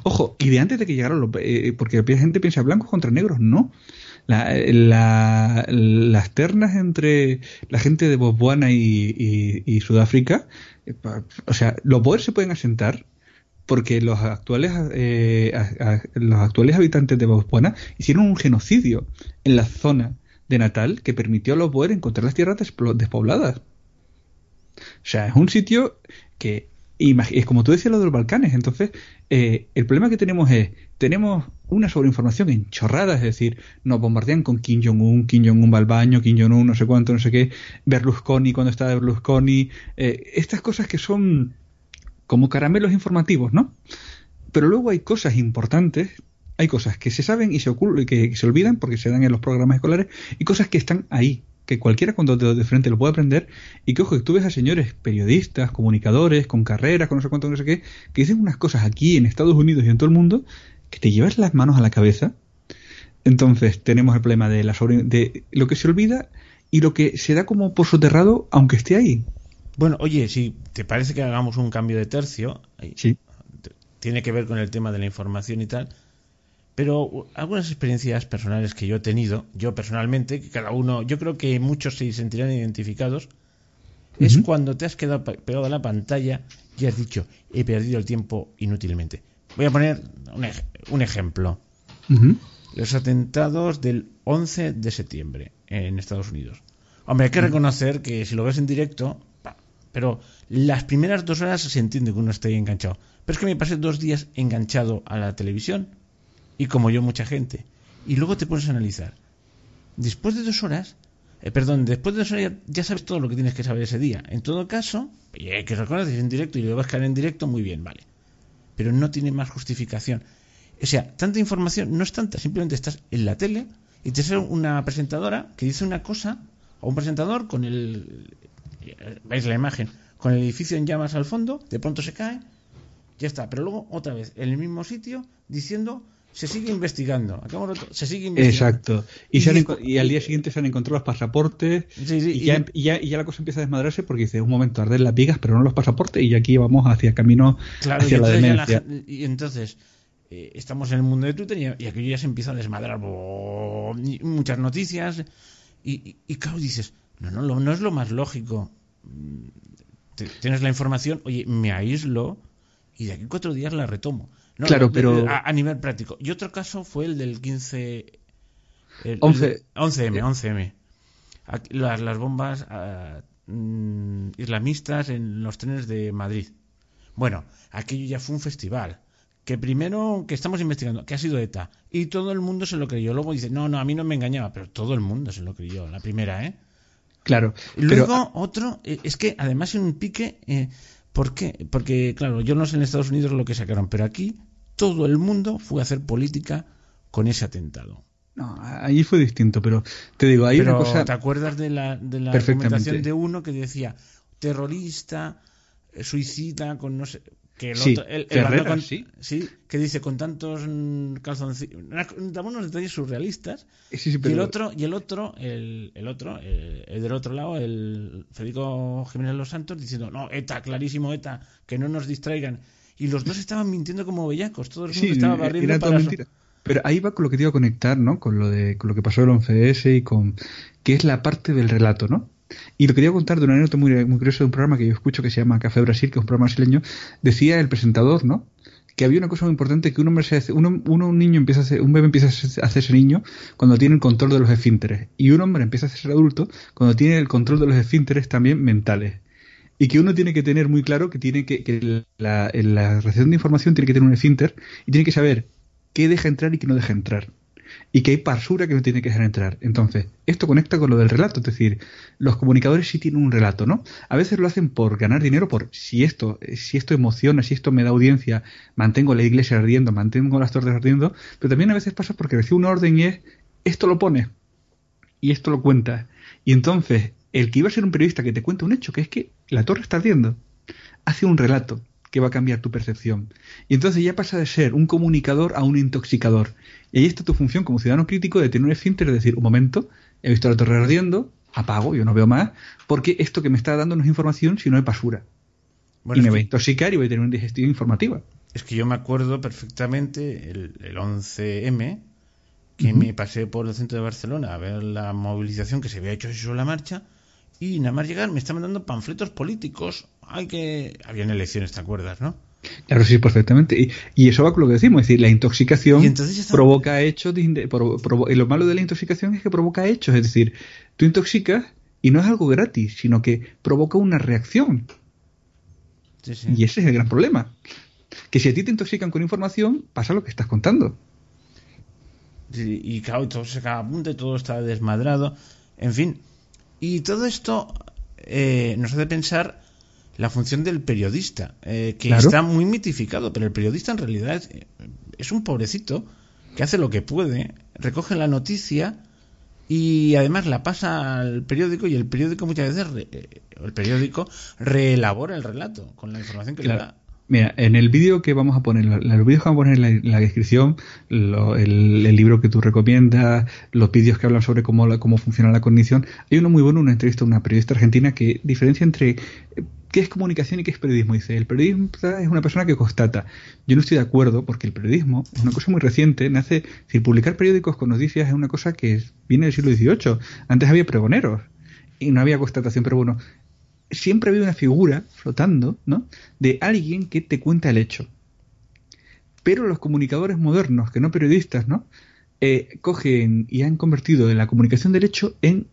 Ojo, y de antes de que llegaron los, eh, porque la gente piensa blancos contra negros, no la, las ternas entre la gente de Botswana y, Sudáfrica, eh, o sea, los poderes se pueden asentar porque los actuales eh, los actuales habitantes de Botswana hicieron un genocidio en la zona de Natal que permitió a los Boer encontrar las tierras despobladas. O sea, es un sitio que es como tú decías lo de los Balcanes. Entonces, eh, el problema que tenemos es, tenemos una sobreinformación enchorrada, es decir, nos bombardean con Kim Jong-un, Kim Jong-un va al baño, Kim Jong-un no sé cuánto, no sé qué, Berlusconi cuando está Berlusconi, eh, estas cosas que son como caramelos informativos, ¿no? Pero luego hay cosas importantes, hay cosas que se saben y se y que se olvidan porque se dan en los programas escolares, y cosas que están ahí, que cualquiera con dos de frente lo puede aprender y que ojo, que tú ves a señores periodistas, comunicadores, con carreras, con no sé cuánto, no sé qué, que dicen unas cosas aquí en Estados Unidos y en todo el mundo que te llevas las manos a la cabeza. Entonces tenemos el problema de, la de lo que se olvida y lo que se da como por soterrado aunque esté ahí. Bueno, oye, si te parece que hagamos un cambio de tercio, sí. tiene que ver con el tema de la información y tal, pero algunas experiencias personales que yo he tenido, yo personalmente, que cada uno, yo creo que muchos se sentirán identificados, es cuando te has quedado pegado a la pantalla y has dicho, he perdido el tiempo inútilmente. Voy a poner un, ejemplo. Los atentados del 11 de septiembre en Estados Unidos. Hombre, hay que reconocer que si lo ves en directo, pero las primeras dos horas se entiende que uno esté enganchado. Pero es que me pasé dos días enganchado a la televisión y como yo mucha gente. Y luego te pones a analizar. Después de dos horas, eh, perdón, después de dos horas ya, sabes todo lo que tienes que saber ese día. En todo caso, hay que reconocer en directo y lo vas a caer en directo, muy bien, vale. Pero no tiene más justificación. O sea, tanta información no es tanta, simplemente estás en la tele y te sale una presentadora que dice una cosa, o un presentador con el. ¿Veis la imagen? Con el edificio en llamas al fondo, de pronto se cae, ya está. Pero luego, otra vez, en el mismo sitio, diciendo se sigue investigando. se sigue investigando. Exacto. Y, al día siguiente se han encontrado los pasaportes. y, ya, ya, la cosa empieza a desmadrarse porque dice, un momento, arder las vigas, pero no los pasaportes, y aquí vamos hacia camino hacia la demencia. y entonces, eh, estamos en el mundo de Twitter y, aquello ya se empieza a desmadrar. muchas noticias. Y, claro, dices, no, no, no es lo más lógico. Mm, tienes la información, oye, me aíslo y de aquí cuatro días la retomo. Claro, pero. A, nivel práctico. Y otro caso fue el del 15. 11. 11M, 11M. las, las bombas ah, mm, islamistas en los trenes de Madrid. Bueno, aquello ya fue un festival que primero que estamos investigando, que ha sido ETA, y todo el mundo se lo creyó. Luego dice, no, no, a mí no me engañaba, pero todo el mundo se lo creyó, la primera, ¿eh? Claro. Luego, otro, eh, es que además en un pique, eh, ¿por qué? Porque, claro, yo no sé en Estados Unidos lo que sacaron, pero aquí todo el mundo fue a hacer política con ese atentado. No, allí fue distinto, pero te digo, hay una cosa. ¿Te acuerdas de la, de la argumentación de uno que decía terrorista, eh, suicida, con no sé que el sí, otro, el, sí. que dice con tantos calzoncillos, damos unos detalles surrealistas. y el otro, y el otro, el, el otro, eh, el, del otro lado, el Federico Jiménez Los Santos diciendo, no, ETA, clarísimo ETA, que no nos distraigan. Y los dos estaban mintiendo como bellacos, todo el mundo estaba barriendo para mentira. Pero ahí va con lo que te iba a conectar, ¿no? Con lo de con lo que pasó el 11S y con que es la parte del relato, ¿no? Y lo quería contar de una anécdota muy, muy curiosa de un programa que yo escucho que se llama Café Brasil, que es un programa brasileño. Decía el presentador, ¿no? que había una cosa muy importante que un hombre se hace, uno, uno, un niño empieza a hacer, un bebé empieza a hacerse niño cuando tiene el control de los esfínteres y un hombre empieza a ser adulto cuando tiene el control de los esfínteres también mentales y que uno tiene que tener muy claro que tiene que, que la, la recepción de información tiene que tener un esfínter y tiene que saber qué deja entrar y qué no deja entrar y que hay parsura que no tiene que dejar entrar. Entonces, esto conecta con lo del relato, es decir, los comunicadores sí tienen un relato, ¿no? A veces lo hacen por ganar dinero, por si esto, si esto emociona, si esto me da audiencia, mantengo la iglesia ardiendo, mantengo las torres ardiendo, pero también a veces pasa porque recibe una orden y es, esto lo pone, y esto lo cuenta. Y entonces, el que iba a ser un periodista que te cuenta un hecho, que es que la torre está ardiendo, hace un relato que va a cambiar tu percepción. Y entonces ya pasa de ser un comunicador a un intoxicador. Y ahí está tu función como ciudadano crítico de tener un esfínter de decir, un momento, he visto la torre ardiendo, apago, yo no veo más, porque esto que me está dando no es información, sino es basura. y me voy a intoxicar y voy a tener una digestión informativa. Es que yo me acuerdo perfectamente el, 11M, que me pasé por el centro de Barcelona a ver la movilización que se había hecho sobre la marcha, y nada más llegar me estaban dando panfletos políticos. Hay que... Habían elecciones, ¿te acuerdas, no? Claro, sí, perfectamente. Y, eso va con lo que decimos, es decir, la intoxicación provoca hechos, de, y lo malo de la intoxicación es que provoca hechos, es decir, tú intoxicas y no es algo gratis, sino que provoca una reacción. Y ese es el gran problema. Que si a ti te intoxican con información, pasa lo que estás contando. y claro, todo se acaba a punto, todo está desmadrado. En fin, y todo esto eh, nos hace pensar la función del periodista, eh, que está muy mitificado, pero el periodista en realidad es, un pobrecito que hace lo que puede, recoge la noticia y además la pasa al periódico y el periódico muchas veces, eh, el periódico reelabora el relato con la información que le da. Mira, en el vídeo que vamos a poner, los vídeos que vamos a poner en la, descripción, el, libro que tú recomiendas, los vídeos que hablan sobre cómo, cómo funciona la cognición, hay uno muy bueno, una entrevista a una periodista argentina que diferencia entre eh, qué es comunicación y qué es periodismo. Dice, el periodismo es una persona que constata. Yo no estoy de acuerdo porque el periodismo es una cosa muy reciente, nace, si publicar periódicos con noticias es una cosa que viene del siglo XVIII. Antes había pregoneros y no había constatación, pero bueno, siempre había una figura flotando, ¿no? De alguien que te cuenta el hecho. Pero los comunicadores modernos, que no periodistas, ¿no? Eh, cogen y han convertido la comunicación del hecho en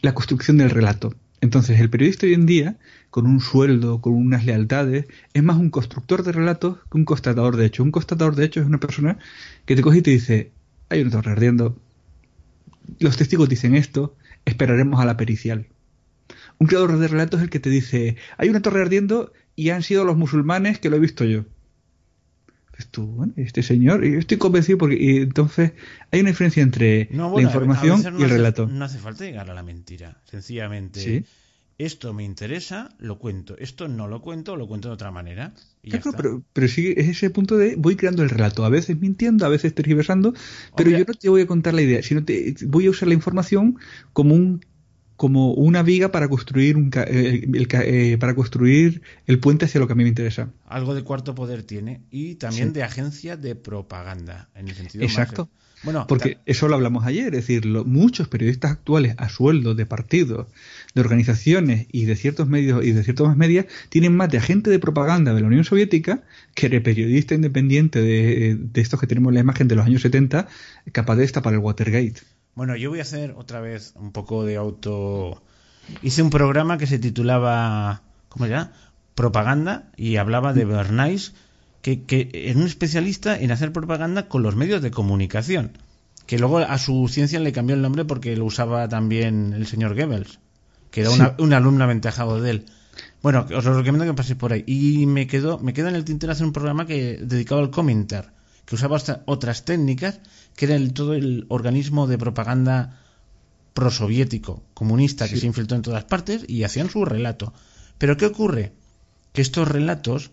la construcción del relato. Entonces, el periodista hoy en día, con un sueldo, con unas lealtades, es más un constructor de relatos que un constatador de hechos. Un constatador de hechos es una persona que te coge y te dice, hay una torre ardiendo, los testigos dicen esto, esperaremos a la pericial. Un creador de relatos es el que te dice, hay una torre ardiendo y han sido los musulmanes que lo he visto yo. Pues tú, bueno, este señor, yo estoy convencido porque entonces hay una diferencia entre la información y el relato. No hace falta llegar a la mentira, sencillamente. Esto me interesa, lo cuento. Esto no lo cuento, lo cuento de otra manera. claro, pero, pero sí es ese punto de voy creando el relato, a veces mintiendo, a veces tergiversando, pero yo no te voy a contar la idea, sino te voy a usar la información como un como una viga para construir un eh, el, eh, para construir el puente hacia lo que a mí me interesa. Algo de cuarto poder tiene y también de agencia de propaganda en el sentido Exacto. bueno, porque eso lo hablamos ayer, es decir, muchos periodistas actuales a sueldo de partidos, de organizaciones y de ciertos medios y de ciertos más medias tienen más de agente de propaganda de la Unión Soviética que de periodista independiente de, de estos que tenemos la imagen de los años 70 capaz de destapar el Watergate. Bueno, yo voy a hacer otra vez un poco de auto. Hice un programa que se titulaba. ¿Cómo se llama? Propaganda y hablaba de Bernays, que, que era un especialista en hacer propaganda con los medios de comunicación. Que luego a su ciencia le cambió el nombre porque lo usaba también el señor Goebbels, que era un alumno aventajado de él. Bueno, os lo recomiendo que paséis por ahí. Y me quedó, me queda en el tintero hacer un programa que dedicado al comentar, que usaba otras técnicas que era el, todo el organismo de propaganda prosoviético, comunista, que se infiltró en todas partes y hacían su relato. Pero ¿qué ocurre? Que estos relatos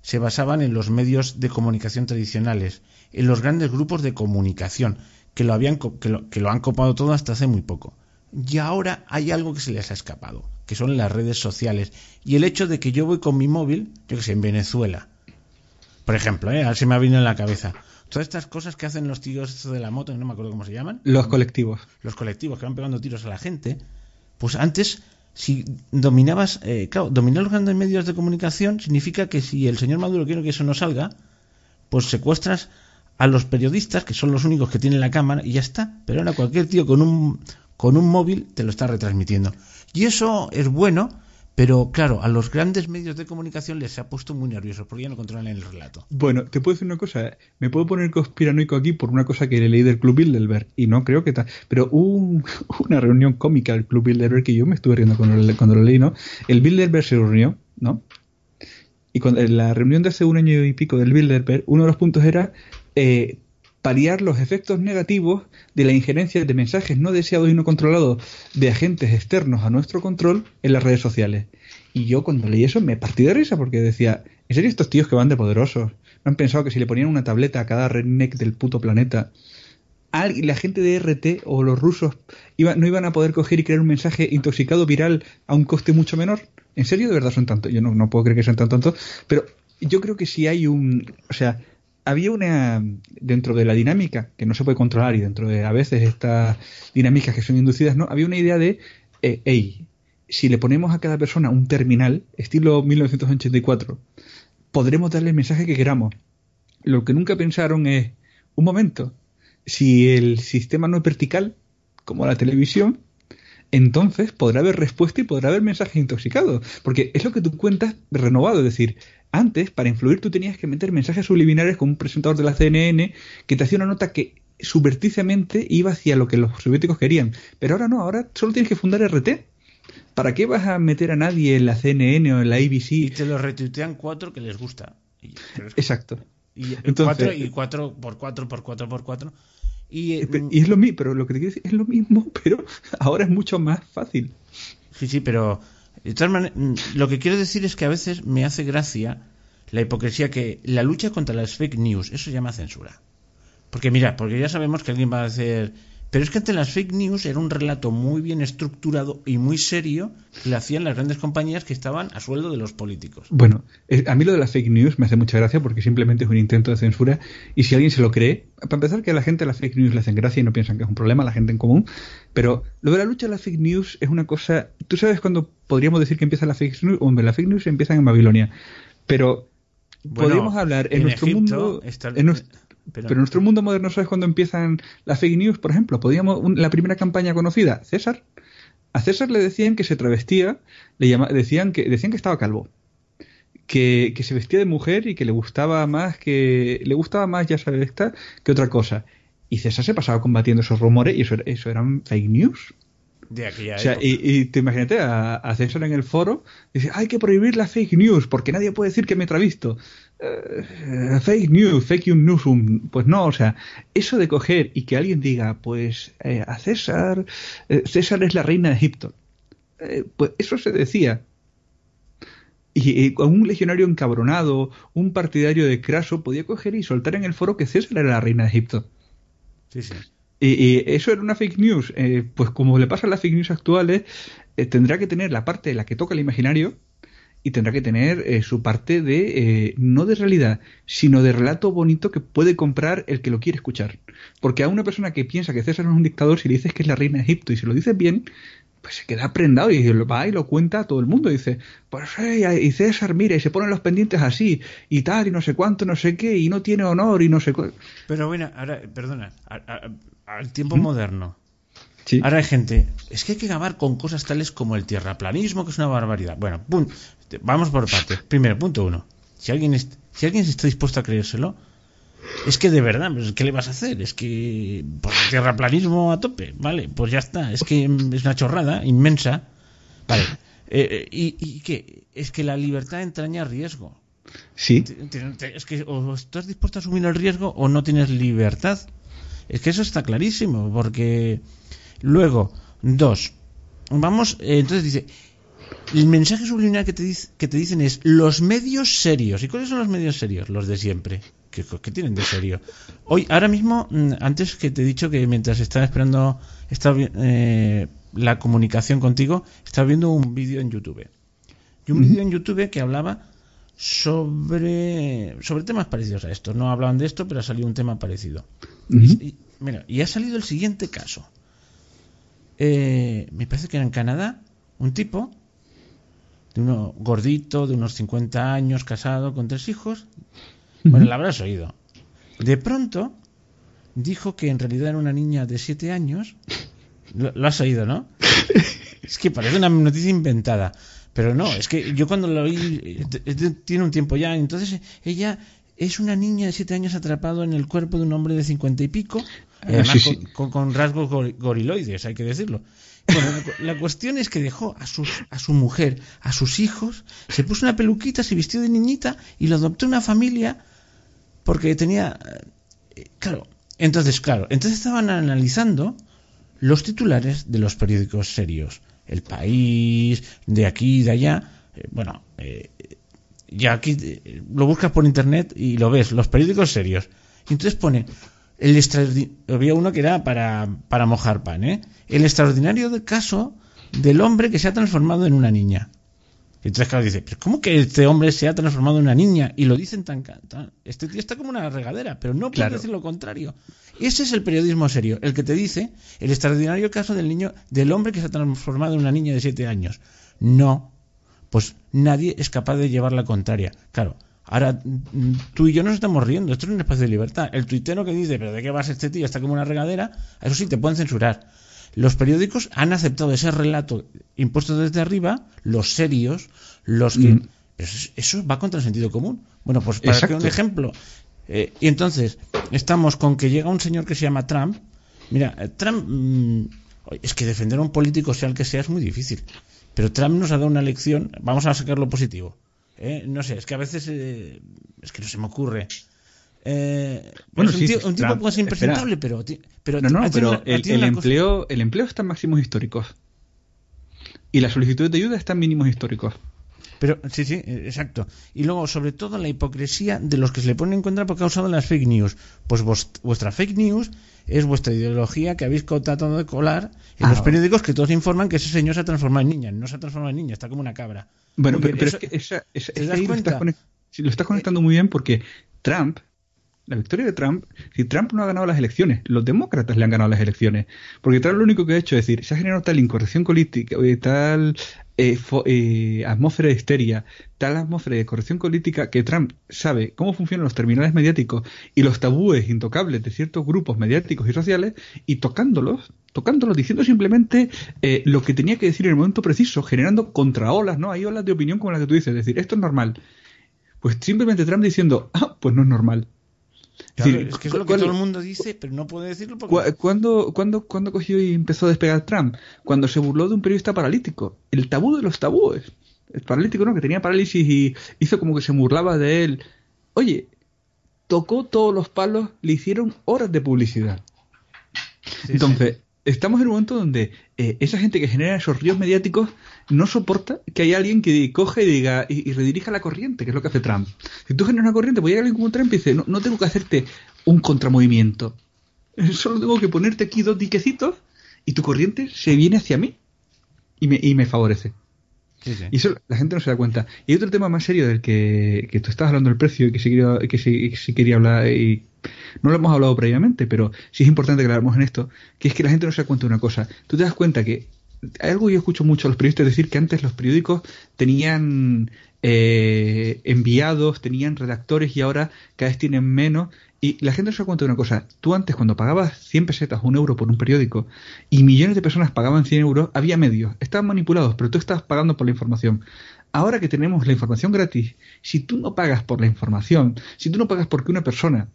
se basaban en los medios de comunicación tradicionales, en los grandes grupos de comunicación, que lo, habían, que lo, que lo han copado todo hasta hace muy poco. Y ahora hay algo que se les ha escapado, que son las redes sociales. Y el hecho de que yo voy con mi móvil, yo que sé, en Venezuela, por ejemplo, ¿eh? ahora se me ha venido en la cabeza todas estas cosas que hacen los tíos de la moto, no me acuerdo cómo se llaman. Los colectivos. Los colectivos que van pegando tiros a la gente. Pues antes, si dominabas, eh, claro, dominar los grandes medios de comunicación significa que si el señor Maduro quiere que eso no salga, pues secuestras a los periodistas, que son los únicos que tienen la cámara, y ya está. Pero ahora cualquier tío con un, con un móvil te lo está retransmitiendo. Y eso es bueno pero claro, a los grandes medios de comunicación les ha puesto muy nerviosos porque ya no controlan el relato. Bueno, te puedo decir una cosa. Me puedo poner conspiranoico aquí por una cosa que leí del Club Bilderberg y no creo que tal. Pero hubo una reunión cómica del Club Bilderberg que yo me estuve riendo cuando, cuando lo leí, ¿no? El Bilderberg se reunió, ¿no? Y cuando, en la reunión de hace un año y pico del Bilderberg, uno de los puntos era eh, paliar los efectos negativos de la injerencia de mensajes no deseados y no controlados de agentes externos a nuestro control en las redes sociales. Y yo cuando leí eso me partí de risa porque decía, ¿en serio estos tíos que van de poderosos? ¿No han pensado que si le ponían una tableta a cada redneck del puto planeta, la gente de RT o los rusos no iban a poder coger y crear un mensaje intoxicado viral a un coste mucho menor? ¿En serio de verdad son tantos? Yo no, puedo creer que sean tan tontos, pero yo creo que si hay un... O sea, había una dentro de la dinámica que no se puede controlar y dentro de a veces estas dinámicas que son inducidas no había una idea de eh, hey si le ponemos a cada persona un terminal estilo 1984 podremos darle el mensaje que queramos lo que nunca pensaron es un momento si el sistema no es vertical como la televisión entonces podrá haber respuesta y podrá haber mensajes intoxicados. Porque es lo que tú cuentas renovado. Es decir, antes, para influir, tú tenías que meter mensajes subliminares con un presentador de la CNN que te hacía una nota que subverticiamente iba hacia lo que los soviéticos querían. Pero ahora no, ahora solo tienes que fundar RT. ¿Para qué vas a meter a nadie en la CNN o en la ABC? Y te lo retuitean cuatro que les gusta. Exacto. Y, cuatro, y cuatro por cuatro por cuatro por cuatro. Y, y, es lo mismo, pero lo que te quiero decir es lo mismo, pero ahora es mucho más fácil. Sí, sí, pero Mm, lo que quiero decir es que a veces me hace gracia la hipocresía que la lucha contra las fake news, eso se llama censura. Porque mira, porque ya sabemos que alguien va a hacer pero es que ante las fake news era un relato muy bien estructurado y muy serio que le hacían las grandes compañías que estaban a sueldo de los políticos. Bueno, eh, a mí lo de las fake news me hace mucha gracia porque simplemente es un intento de censura y si alguien se lo cree, para empezar que a la gente las fake news le hacen gracia y no piensan que es un problema, la gente en común, pero lo de la lucha de las fake news es una cosa, tú sabes cuando podríamos decir que empieza la fake news, hombre, las fake news empiezan en Babilonia, pero podríamos hablar en, nuestro mundo... Pero, en nuestro mundo moderno, ¿sabes cuándo empiezan las fake news? Por ejemplo, podíamos, la primera campaña conocida, César. A César le decían que se travestía, le llama, decían, que, decían que estaba calvo. Que, que, se vestía de mujer y que le gustaba más que le gustaba más ya sabes esta que otra cosa y César se pasaba combatiendo esos rumores y eso, eso eran fake news De aquella o sea, y, te imagínate a, César en el foro, dice, hay que prohibir la fake news porque nadie puede decir que me he Eh, fake news, fake news, pues no, o sea, eso de coger y que alguien diga, pues eh, a César, eh, César es la reina de Egipto, pues eso se decía. Y, un legionario encabronado, un partidario de Craso, podía coger y soltar en el foro que César era la reina de Egipto. Sí, sí. Y, eso era una fake news. pues como le pasa a las fake news actuales, tendrá que tener la parte de la que toca el imaginario, y tendrá que tener eh, su parte de, eh, no de realidad, sino de relato bonito que puede comprar el que lo quiere escuchar. Porque a una persona que piensa que César es un dictador, si le dices que es la reina de Egipto y se lo dices bien, pues se queda prendado y va y lo cuenta a todo el mundo. Y dice, pues y César, mira, y se ponen los pendientes así, y tal, y no sé cuánto, no sé qué, y no tiene honor, y no sé cuánto. Pero bueno, ahora, perdona, al tiempo moderno Ahora hay gente, es que hay que acabar con cosas tales como el tierraplanismo, que es una barbaridad. Bueno, vamos por partes. Primero, punto uno. Si alguien, si alguien está dispuesto a creérselo, es que de verdad, pues, ¿qué le vas a hacer? Es que pues, tierraplanismo a tope, vale, pues ya está. Es que es una chorrada inmensa. Vale. Eh, eh, y, ¿Y qué? Es que la libertad entraña riesgo. Sí. Es que o estás dispuesto a asumir el riesgo o no tienes libertad. Es que eso está clarísimo, porque Luego, dos. Vamos, eh, entonces dice, el mensaje subliminal que te, dice, que te dicen es los medios serios. ¿Y cuáles son los medios serios? Los de siempre. ¿Qué, tienen de serio? Hoy, ahora mismo, mm, antes que te he dicho que mientras estaba esperando estaba, eh, la comunicación contigo, estaba viendo un vídeo en YouTube. Y un vídeo en YouTube que hablaba sobre, sobre temas parecidos a esto. No hablaban de esto, pero ha salido un tema parecido. mira, y ha salido el siguiente caso. Eh, me parece que era en Canadá, un tipo, de uno gordito, de unos 50 años, casado, con tres hijos. Bueno, la habrás oído. De pronto dijo que en realidad era una niña de 7 años. Lo, has oído, ¿no? Es que parece una noticia inventada. Pero no, es que yo cuando lo oí, eh, tiene un tiempo ya, entonces ella es una niña de 7 años atrapado en el cuerpo de un hombre de 50 y pico Además, Con, rasgos goriloides, hay que decirlo. la cuestión es que dejó a, sus, a su mujer, a sus hijos, se puso una peluquita, se vistió de niñita y lo adoptó una familia porque tenía... Eh, claro, entonces, claro, entonces estaban analizando los titulares de los periódicos serios. El país, de aquí, de allá. Eh, bueno, eh, ya aquí lo buscas por internet y lo ves, los periódicos serios. Y entonces pone el había uno que era para, para mojar pan, ¿eh? El extraordinario caso del hombre que se ha transformado en una niña. Y entonces, claro, dice, ¿pero cómo que este hombre se ha transformado en una niña? Y lo dicen tan... tan este tío está como una regadera, pero no puede decir lo contrario. Ese es el periodismo serio, el que te dice el extraordinario caso del niño, del hombre que se ha transformado en una niña de siete años. No, pues nadie es capaz de llevar la contraria. Claro, Ahora, tú y yo nos estamos riendo, esto es un espacio de libertad. El tuitero que dice, pero ¿de qué vas este tío? Está como una regadera, eso sí, te pueden censurar. Los periódicos han aceptado ese relato impuesto desde arriba, los serios, los que... Mm. eso, va contra el sentido común. Bueno, pues para que un ejemplo. Eh, y entonces, estamos con que llega un señor que se llama Trump. Mira, eh, Trump... Mm, es que defender a un político, sea el que sea, es muy difícil. Pero Trump nos ha dado una lección, vamos a sacar lo positivo ¿eh? No sé, es que a veces eh, es que no se me ocurre. Eh, bueno, un, tipo puede ser impresentable, pero, pero, no, no, pero el, empleo, el empleo está en máximos históricos y la solicitud de ayuda está en mínimos históricos. Pero sí, sí, exacto. Y luego, sobre todo, la hipocresía de los que se le ponen en contra por causa de las fake news. Pues vuestra fake news es vuestra ideología que habéis tratado de colar en los ah. periódicos que todos informan que ese señor se ha transformado en niña. No se ha transformado en niña, está como una cabra. Bueno, pero, es que esa, lo, estás conectando muy bien porque Trump, la victoria de Trump, si Trump no ha ganado las elecciones, los demócratas le han ganado las elecciones. Porque Trump lo único que ha hecho es decir, se ha generado tal incorrección política, y tal eh, eh, atmósfera de histeria, tal atmósfera de corrección política que Trump sabe cómo funcionan los terminales mediáticos y los tabúes intocables de ciertos grupos mediáticos y sociales y tocándolos, tocándolos, diciendo simplemente eh, lo que tenía que decir en el momento preciso, generando contraolas, ¿no? Hay olas de opinión como la que tú dices, es decir, esto es normal. Pues simplemente Trump diciendo, ah, pues no es normal. Es, decir, es, que es lo que todo el mundo dice, pero no puede decirlo porque... ¿Cuándo, cuándo, cuándo cogió y empezó a despegar Trump? Cuando se burló de un periodista paralítico. El tabú de los tabúes. El paralítico, ¿no? Que tenía parálisis y hizo como que se burlaba de él. Oye, tocó todos los palos, le hicieron horas de publicidad. Entonces, estamos en un momento donde eh, esa gente que genera esos ríos mediáticos no soporta que haya alguien que coge y diga y, redirija la corriente, que es lo que hace Trump. Si tú generas una corriente, pues llega alguien como Trump y dice, no, no tengo que hacerte un contramovimiento. Solo tengo que ponerte aquí dos diquecitos y tu corriente se viene hacia mí y me, y me favorece. Y eso la gente no se da cuenta. Y hay otro tema más serio del que, que tú estabas hablando del precio y que sí quería, que sí, quería hablar y no lo hemos hablado previamente, pero sí es importante que hablemos en esto, que es que la gente no se da cuenta de una cosa. Tú te das cuenta que algo yo escucho mucho a los periodistas decir que antes los periódicos tenían eh, enviados, tenían redactores y ahora cada vez tienen menos. Y la gente se cuenta de una cosa. Tú antes, cuando pagabas 100 pesetas, un euro por un periódico, y millones de personas pagaban 100 euros, había medios. Estaban manipulados, pero tú estabas pagando por la información. Ahora que tenemos la información gratis, si tú no pagas por la información, si tú no pagas porque una persona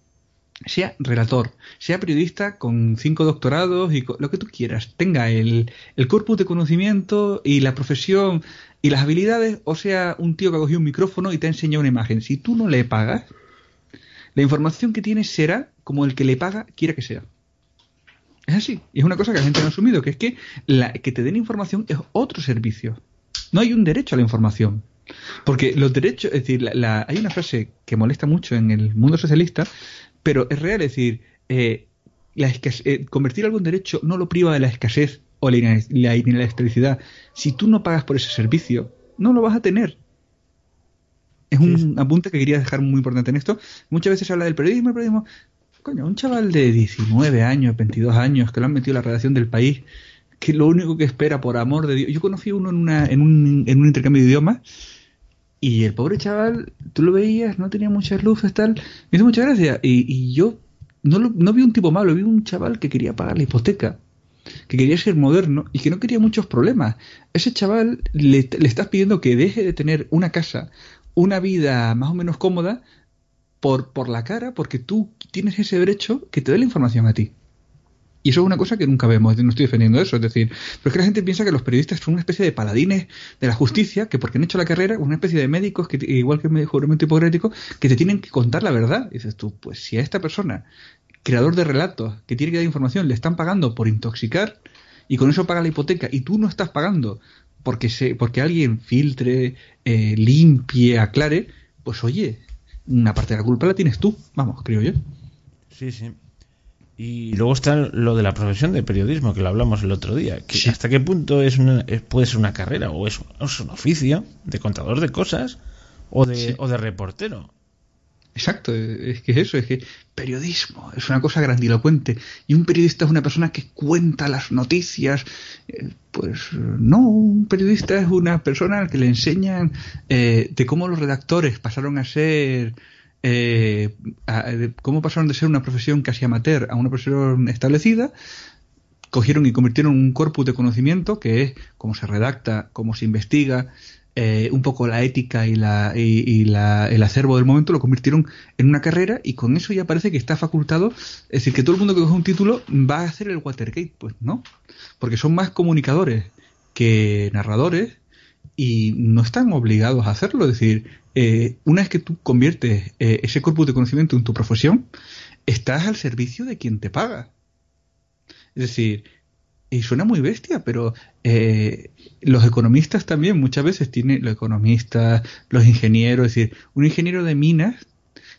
sea relator, sea periodista con cinco doctorados y lo que tú quieras, tenga el, el corpus de conocimiento y la profesión y las habilidades, o sea, un tío que ha cogido un micrófono y te ha enseñado una imagen. Si tú no le pagas, la información que tienes será como el que le paga quiera que sea. Es así. Y es una cosa que la gente no ha asumido, que es que la, que te den información es otro servicio. No hay un derecho a la información. Porque los derechos, es decir, hay una frase que molesta mucho en el mundo socialista, pero es real, es decir, eh, la eh, convertir algo en derecho no lo priva de la escasez o la, inelectricidad. Si tú no pagas por ese servicio, no lo vas a tener. Es un apunte que quería dejar muy importante en esto. Muchas veces se habla del periodismo, el periodismo. Coño, un chaval de 19 años, 22 años, que lo han metido a la redacción del país, que lo único que espera, por amor de Dios. Yo conocí uno en, una, en, un, en un intercambio de idiomas y el pobre chaval, tú lo veías, no tenía muchas luces, tal. Me hizo mucha gracia. Y, y yo no, no vi un tipo malo, vi un chaval que quería pagar la hipoteca, que quería ser moderno y que no quería muchos problemas. Ese chaval le, le estás pidiendo que deje de tener una casa, una vida más o menos cómoda, por, por la cara, porque tú tienes ese derecho que te dé la información a ti. Y eso es una cosa que nunca vemos, no estoy defendiendo eso, es decir, pero es que la gente piensa que los periodistas son una especie de paladines de la justicia, que porque han hecho la carrera, una especie de médicos, que igual que el juramento hipocrático, que te tienen que contar la verdad. Dices tú, pues si a esta persona, creador de relatos, que tiene que dar información, le están pagando por intoxicar, y con eso paga la hipoteca, y tú no estás pagando porque, se, porque alguien filtre, eh, limpie, aclare, pues oye, una parte de la culpa la tienes tú, vamos, creo yo. Sí, sí. Y luego está lo de la profesión de periodismo, que lo hablamos el otro día. Que ¿Hasta qué punto es una, puede ser una carrera o es, un oficio de contador de cosas o de, o de reportero? Exacto, es que es eso, es que periodismo es una cosa grandilocuente y un periodista es una persona que cuenta las noticias. Eh, pues no, un periodista es una persona al que le enseñan eh, de cómo los redactores pasaron a ser eh, cómo pasaron de ser una profesión casi amateur a una profesión establecida, cogieron y convirtieron un corpus de conocimiento que es cómo se redacta, cómo se investiga, eh, un poco la ética y, la, y, la, el acervo del momento lo convirtieron en una carrera y con eso ya parece que está facultado, es decir, que todo el mundo que coge un título va a hacer el Watergate, pues no, porque son más comunicadores que narradores y no están obligados a hacerlo, es decir, eh, una vez que tú conviertes eh, ese corpus de conocimiento en tu profesión, estás al servicio de quien te paga. Es decir, y suena muy bestia, pero eh, los economistas también muchas veces tienen, los economistas, los ingenieros, es decir, un ingeniero de minas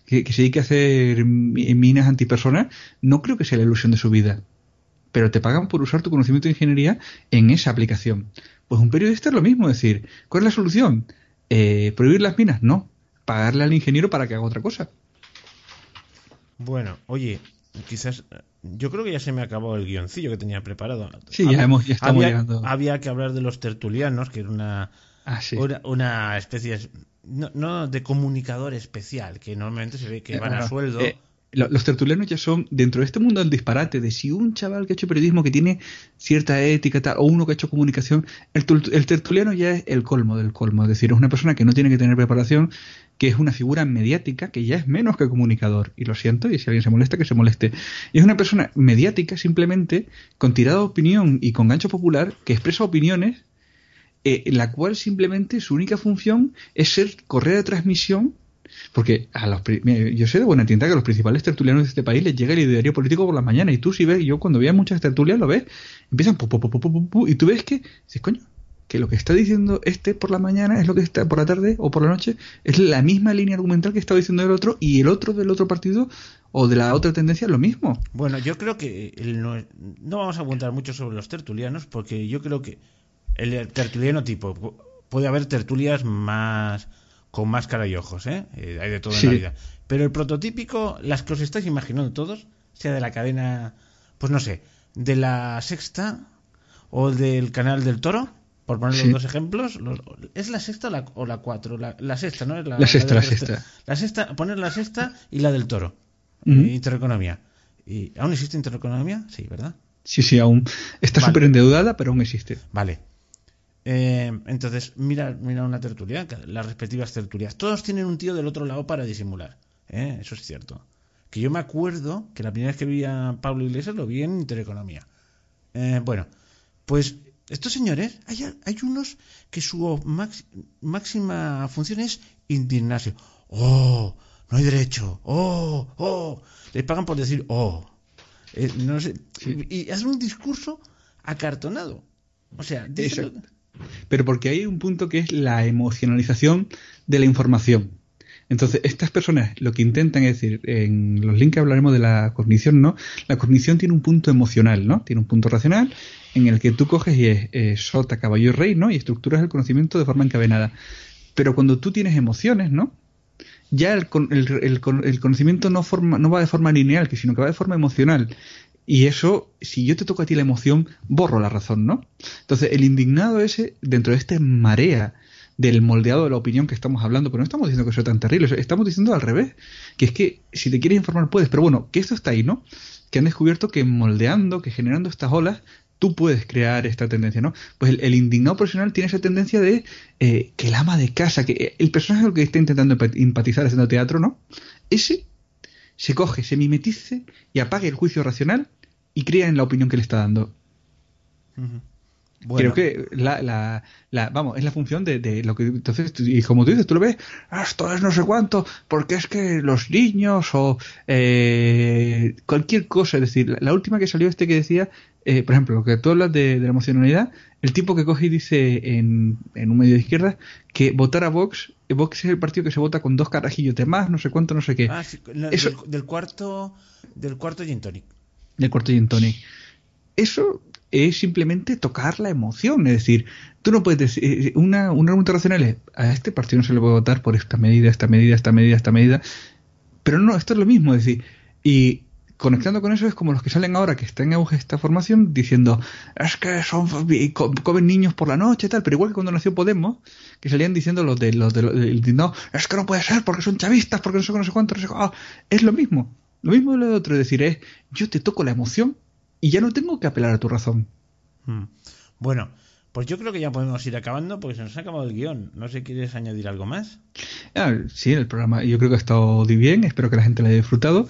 que, se dedique a hacer minas antipersonas, no creo que sea la ilusión de su vida. Pero te pagan por usar tu conocimiento de ingeniería en esa aplicación. Pues un periodista es lo mismo, decir, ¿cuál es la solución? Eh, ¿Prohibir las minas? No. Pagarle al ingeniero para que haga otra cosa. Bueno, oye, quizás yo creo que ya se me acabó el guioncillo que tenía preparado. Sí, ya, hemos, ya estamos había, llegando. Había que hablar de los tertulianos, que era una, ah, una, especie no, de comunicador especial, que normalmente se ve que van a sueldo. Eh, los tertulianos ya son, dentro de este mundo del disparate, de si un chaval que ha hecho periodismo que tiene cierta ética tal, o uno que ha hecho comunicación, el, tertuliano ya es el colmo del colmo. Es decir, es una persona que no tiene que tener preparación, que es una figura mediática que ya es menos que comunicador. Y lo siento, y si alguien se molesta, que se moleste. Y es una persona mediática simplemente, con tirada de opinión y con gancho popular, que expresa opiniones, eh, la cual simplemente su única función es ser correa de transmisión porque a los, yo sé de buena tinta que a los principales tertulianos de este país les llega el ideario político por la mañana y tú si ves, yo cuando veía muchas tertulias lo ves, empiezan y tú ves que, coño, que lo que está diciendo este por la mañana es lo que está por la tarde o por la noche, es la misma línea argumental que está diciendo el otro y el otro del otro partido o de la otra tendencia es lo mismo. Bueno, yo creo que no, no vamos a apuntar mucho sobre los tertulianos porque yo creo que el tertuliano tipo, puede haber tertulias más con máscara y ojos, ¿eh? eh hay de todo en la vida. Pero el prototípico, las que os estáis imaginando todos, sea de la cadena, pues no sé, de la sexta o del canal del toro, por poner los dos ejemplos, ¿es la sexta o la, cuatro? La, sexta, ¿no? la, sexta, la, sexta. La sexta, poner la sexta y la del toro. Intereconomía. ¿Y ¿Aún existe intereconomía? Sí, ¿verdad? Sí, sí, aún. Está súper endeudada, pero aún existe. Vale. Eh, entonces, mira, mira una tertulia, las respectivas tertulias. Todos tienen un tío del otro lado para disimular. ¿eh? Eso es cierto. Que yo me acuerdo que la primera vez que vi a Pablo Iglesias lo vi en Intereconomía. Eh, bueno, pues estos señores, hay, hay unos que su máxima función es indignarse. ¡Oh! No hay derecho. ¡Oh! ¡Oh! Les pagan por decir ¡Oh! no sé, y, hacen un discurso acartonado. O sea, pero porque hay un punto que es la emocionalización de la información. Entonces, estas personas lo que intentan es decir, en los links hablaremos de la cognición, ¿no? La cognición tiene un punto emocional, ¿no? Tiene un punto racional en el que tú coges y es, sota, caballo y rey, ¿no? Y estructuras el conocimiento de forma encadenada. Pero cuando tú tienes emociones, ¿no? Ya el, el, el, conocimiento no, forma, no va de forma lineal, sino que va de forma emocional. Y eso, si yo te toco a ti la emoción, borro la razón, ¿no? Entonces, el indignado ese, dentro de esta marea del moldeado de la opinión que estamos hablando, pero no estamos diciendo que sea tan terrible, estamos diciendo al revés, que es que si te quieres informar puedes, pero bueno, que esto está ahí, ¿no? Que han descubierto que moldeando, que generando estas olas, tú puedes crear esta tendencia, ¿no? Pues el, indignado profesional tiene esa tendencia de eh, que el ama de casa, que el personaje que está intentando empatizar haciendo teatro, ¿no? Ese se coge, se mimetice y apague el juicio racional y crea en la opinión que le está dando. Creo que la, la, la, vamos, es la función de, lo que entonces y como tú dices, tú lo ves, ah, esto es no sé cuánto, porque es que los niños o eh, cualquier cosa, es decir, la, última que salió este que decía, eh, por ejemplo, lo que tú hablas de, la emocionalidad, el tipo que coge y dice en, en un medio de izquierda que votar a Vox, Vox es el partido que se vota con dos carajillos de más, no sé cuánto, no sé qué. Ah, Eso, del, cuarto del cuarto gin del cuarto gin tonic. Eso es simplemente tocar la emoción. Es decir, tú no puedes decir, eh, una, una argumento racional es, a este partido no se le puede votar por esta medida, esta medida, esta medida, esta medida. Pero no, esto es lo mismo. Es decir, y conectando con eso es como los que salen ahora que está en auge esta formación diciendo es que son comen niños por la noche tal pero igual que cuando nació Podemos que salían diciendo los de los de no es que no puede ser porque son chavistas porque no sé, no sé cuánto no sé, ah, es lo mismo lo mismo lo de otro, es decir, es yo te toco la emoción y ya no tengo que apelar a tu razón. Hmm. Bueno, pues yo creo que ya podemos ir acabando porque se nos ha acabado el guion. No sé, si ¿quieres añadir algo más? Ah, sí, el programa yo creo que ha estado bien, espero que la gente lo haya disfrutado.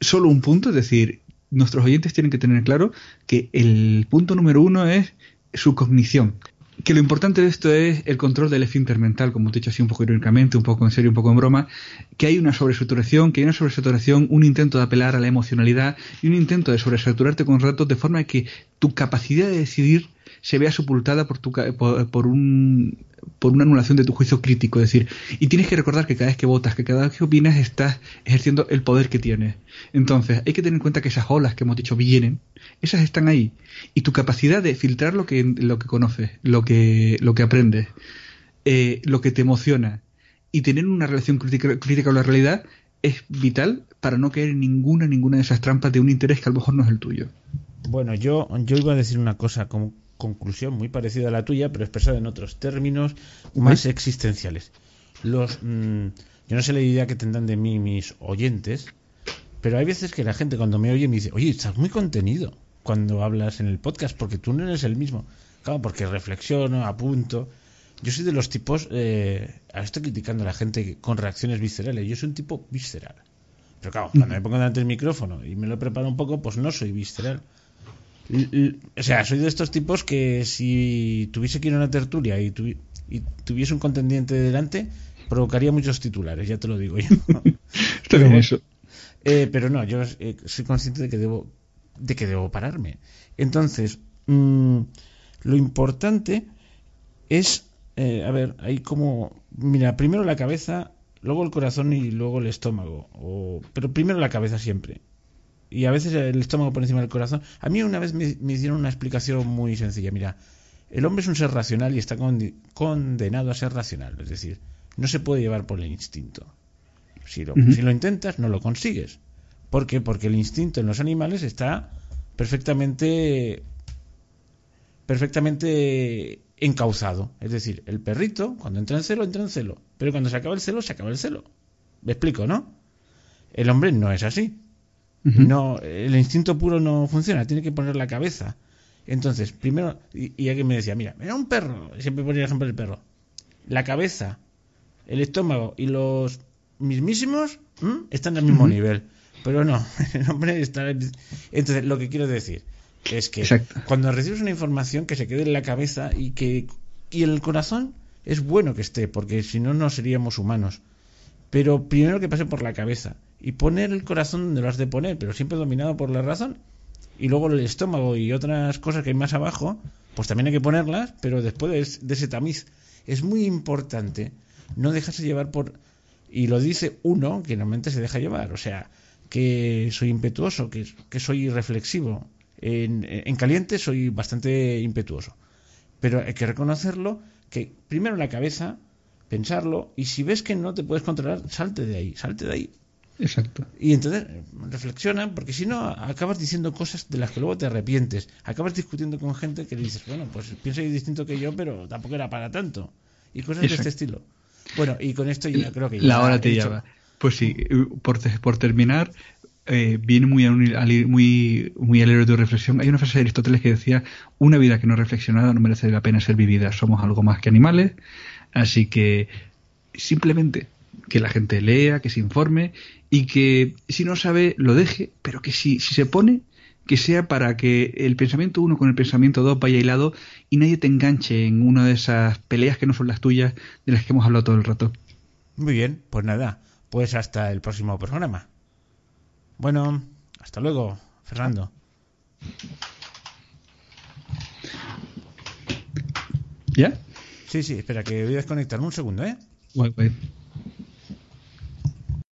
Solo un punto, es decir, nuestros oyentes tienen que tener claro que el punto número uno es su cognición que lo importante de esto es el control del esfínter mental, como te he dicho así un poco irónicamente, un poco en serio, un poco en broma, que hay una sobresaturación, que hay una sobresaturación, un intento de apelar a la emocionalidad y un intento de sobresaturarte con ratos de forma que tu capacidad de decidir se vea sepultada por, tu, por, un, por una anulación de tu juicio crítico. Es decir, y tienes que recordar que cada vez que votas, que cada vez que opinas, estás ejerciendo el poder que tienes. Entonces, hay que tener en cuenta que esas olas que hemos dicho vienen, esas están ahí. Y tu capacidad de filtrar lo que, lo que conoces, lo que, lo que aprendes, eh, lo que te emociona, y tener una relación crítica, crítica con la realidad es vital para no caer en ninguna, ninguna de esas trampas de un interés que a lo mejor no es el tuyo. Bueno, yo, yo iba a decir una cosa, como conclusión muy parecida a la tuya, pero expresada en otros términos más existenciales. Los, mm, yo no sé la idea que tendrán de mí mis oyentes, pero hay veces que la gente cuando me oye me dice, oye, estás muy contenido cuando hablas en el podcast, porque tú no eres el mismo. Claro, porque reflexiono, apunto. yo soy de los tipos, eh, ahora estoy criticando a la gente con reacciones viscerales, yo soy un tipo visceral. Pero claro, cuando me pongo delante del micrófono y me lo preparo un poco, pues no soy visceral. O sea, soy de estos tipos que si tuviese que ir a una tertulia y, y tuviese un contendiente delante, provocaría muchos titulares, ya te lo digo yo. Está bien eso. Eh, pero no, yo eh, soy consciente de que debo, de que debo pararme. Entonces, mm, lo importante es, eh, a ver, hay como, mira, primero la cabeza, luego el corazón y luego el estómago, o, pero primero la cabeza siempre. Y a veces el estómago por encima del corazón. A mí una vez me, me hicieron una explicación muy sencilla. Mira, el hombre es un ser racional y está condenado a ser racional. Es decir, no se puede llevar por el instinto. Si lo, si lo intentas, no lo consigues. ¿Por qué? Porque el instinto en los animales está perfectamente perfectamente encauzado. Es decir, el perrito, cuando entra en celo, entra en celo. Pero cuando se acaba el celo, se acaba el celo. ¿Me explico, no? El hombre no es así. No, el instinto puro no funciona, tiene que poner la cabeza. Entonces, primero, y, alguien me decía, mira, mira un perro, siempre ponía el ejemplo del perro. La cabeza, el estómago y los mismísimos están al mismo nivel. Pero no, el hombre está. Entonces, lo que quiero decir es que cuando recibes una información que se quede en la cabeza y que y en el corazón es bueno que esté, porque si no, no seríamos humanos. Pero primero que pase por la cabeza y poner el corazón donde lo has de poner, pero siempre dominado por la razón. Y luego el estómago y otras cosas que hay más abajo, pues también hay que ponerlas, pero después de, ese tamiz. Es muy importante no dejarse llevar por. Y lo dice uno que normalmente se deja llevar. O sea, que soy impetuoso, que, que soy reflexivo. En, caliente soy bastante impetuoso. Pero hay que reconocerlo que primero la cabeza, pensarlo, y si ves que no te puedes controlar, salte de ahí, salte de ahí. Exacto. Y entonces reflexiona, porque si no, acabas diciendo cosas de las que luego te arrepientes. Acabas discutiendo con gente que le dices, bueno, pues piensa distinto que yo, pero tampoco era para tanto. Y cosas de este estilo. Bueno, y con esto ya creo que ya. La hora te lleva. Pues sí, por, por terminar, eh, viene muy, muy, muy al héroe de tu reflexión. Hay una frase de Aristóteles que decía, una vida que no reflexionada no merece la pena ser vivida. Somos algo más que animales. Así que simplemente que la gente lea, que se informe y que si no sabe lo deje, pero que si, si se pone, que sea para que el pensamiento uno con el pensamiento dos vaya hilado y nadie te enganche en una de esas peleas que no son las tuyas de las que hemos hablado todo el rato. Muy bien, pues nada, pues hasta el próximo programa. Bueno, hasta luego, Fernando. ¿Ya? Sí, sí, espera, que voy a desconectar un segundo, ¿eh?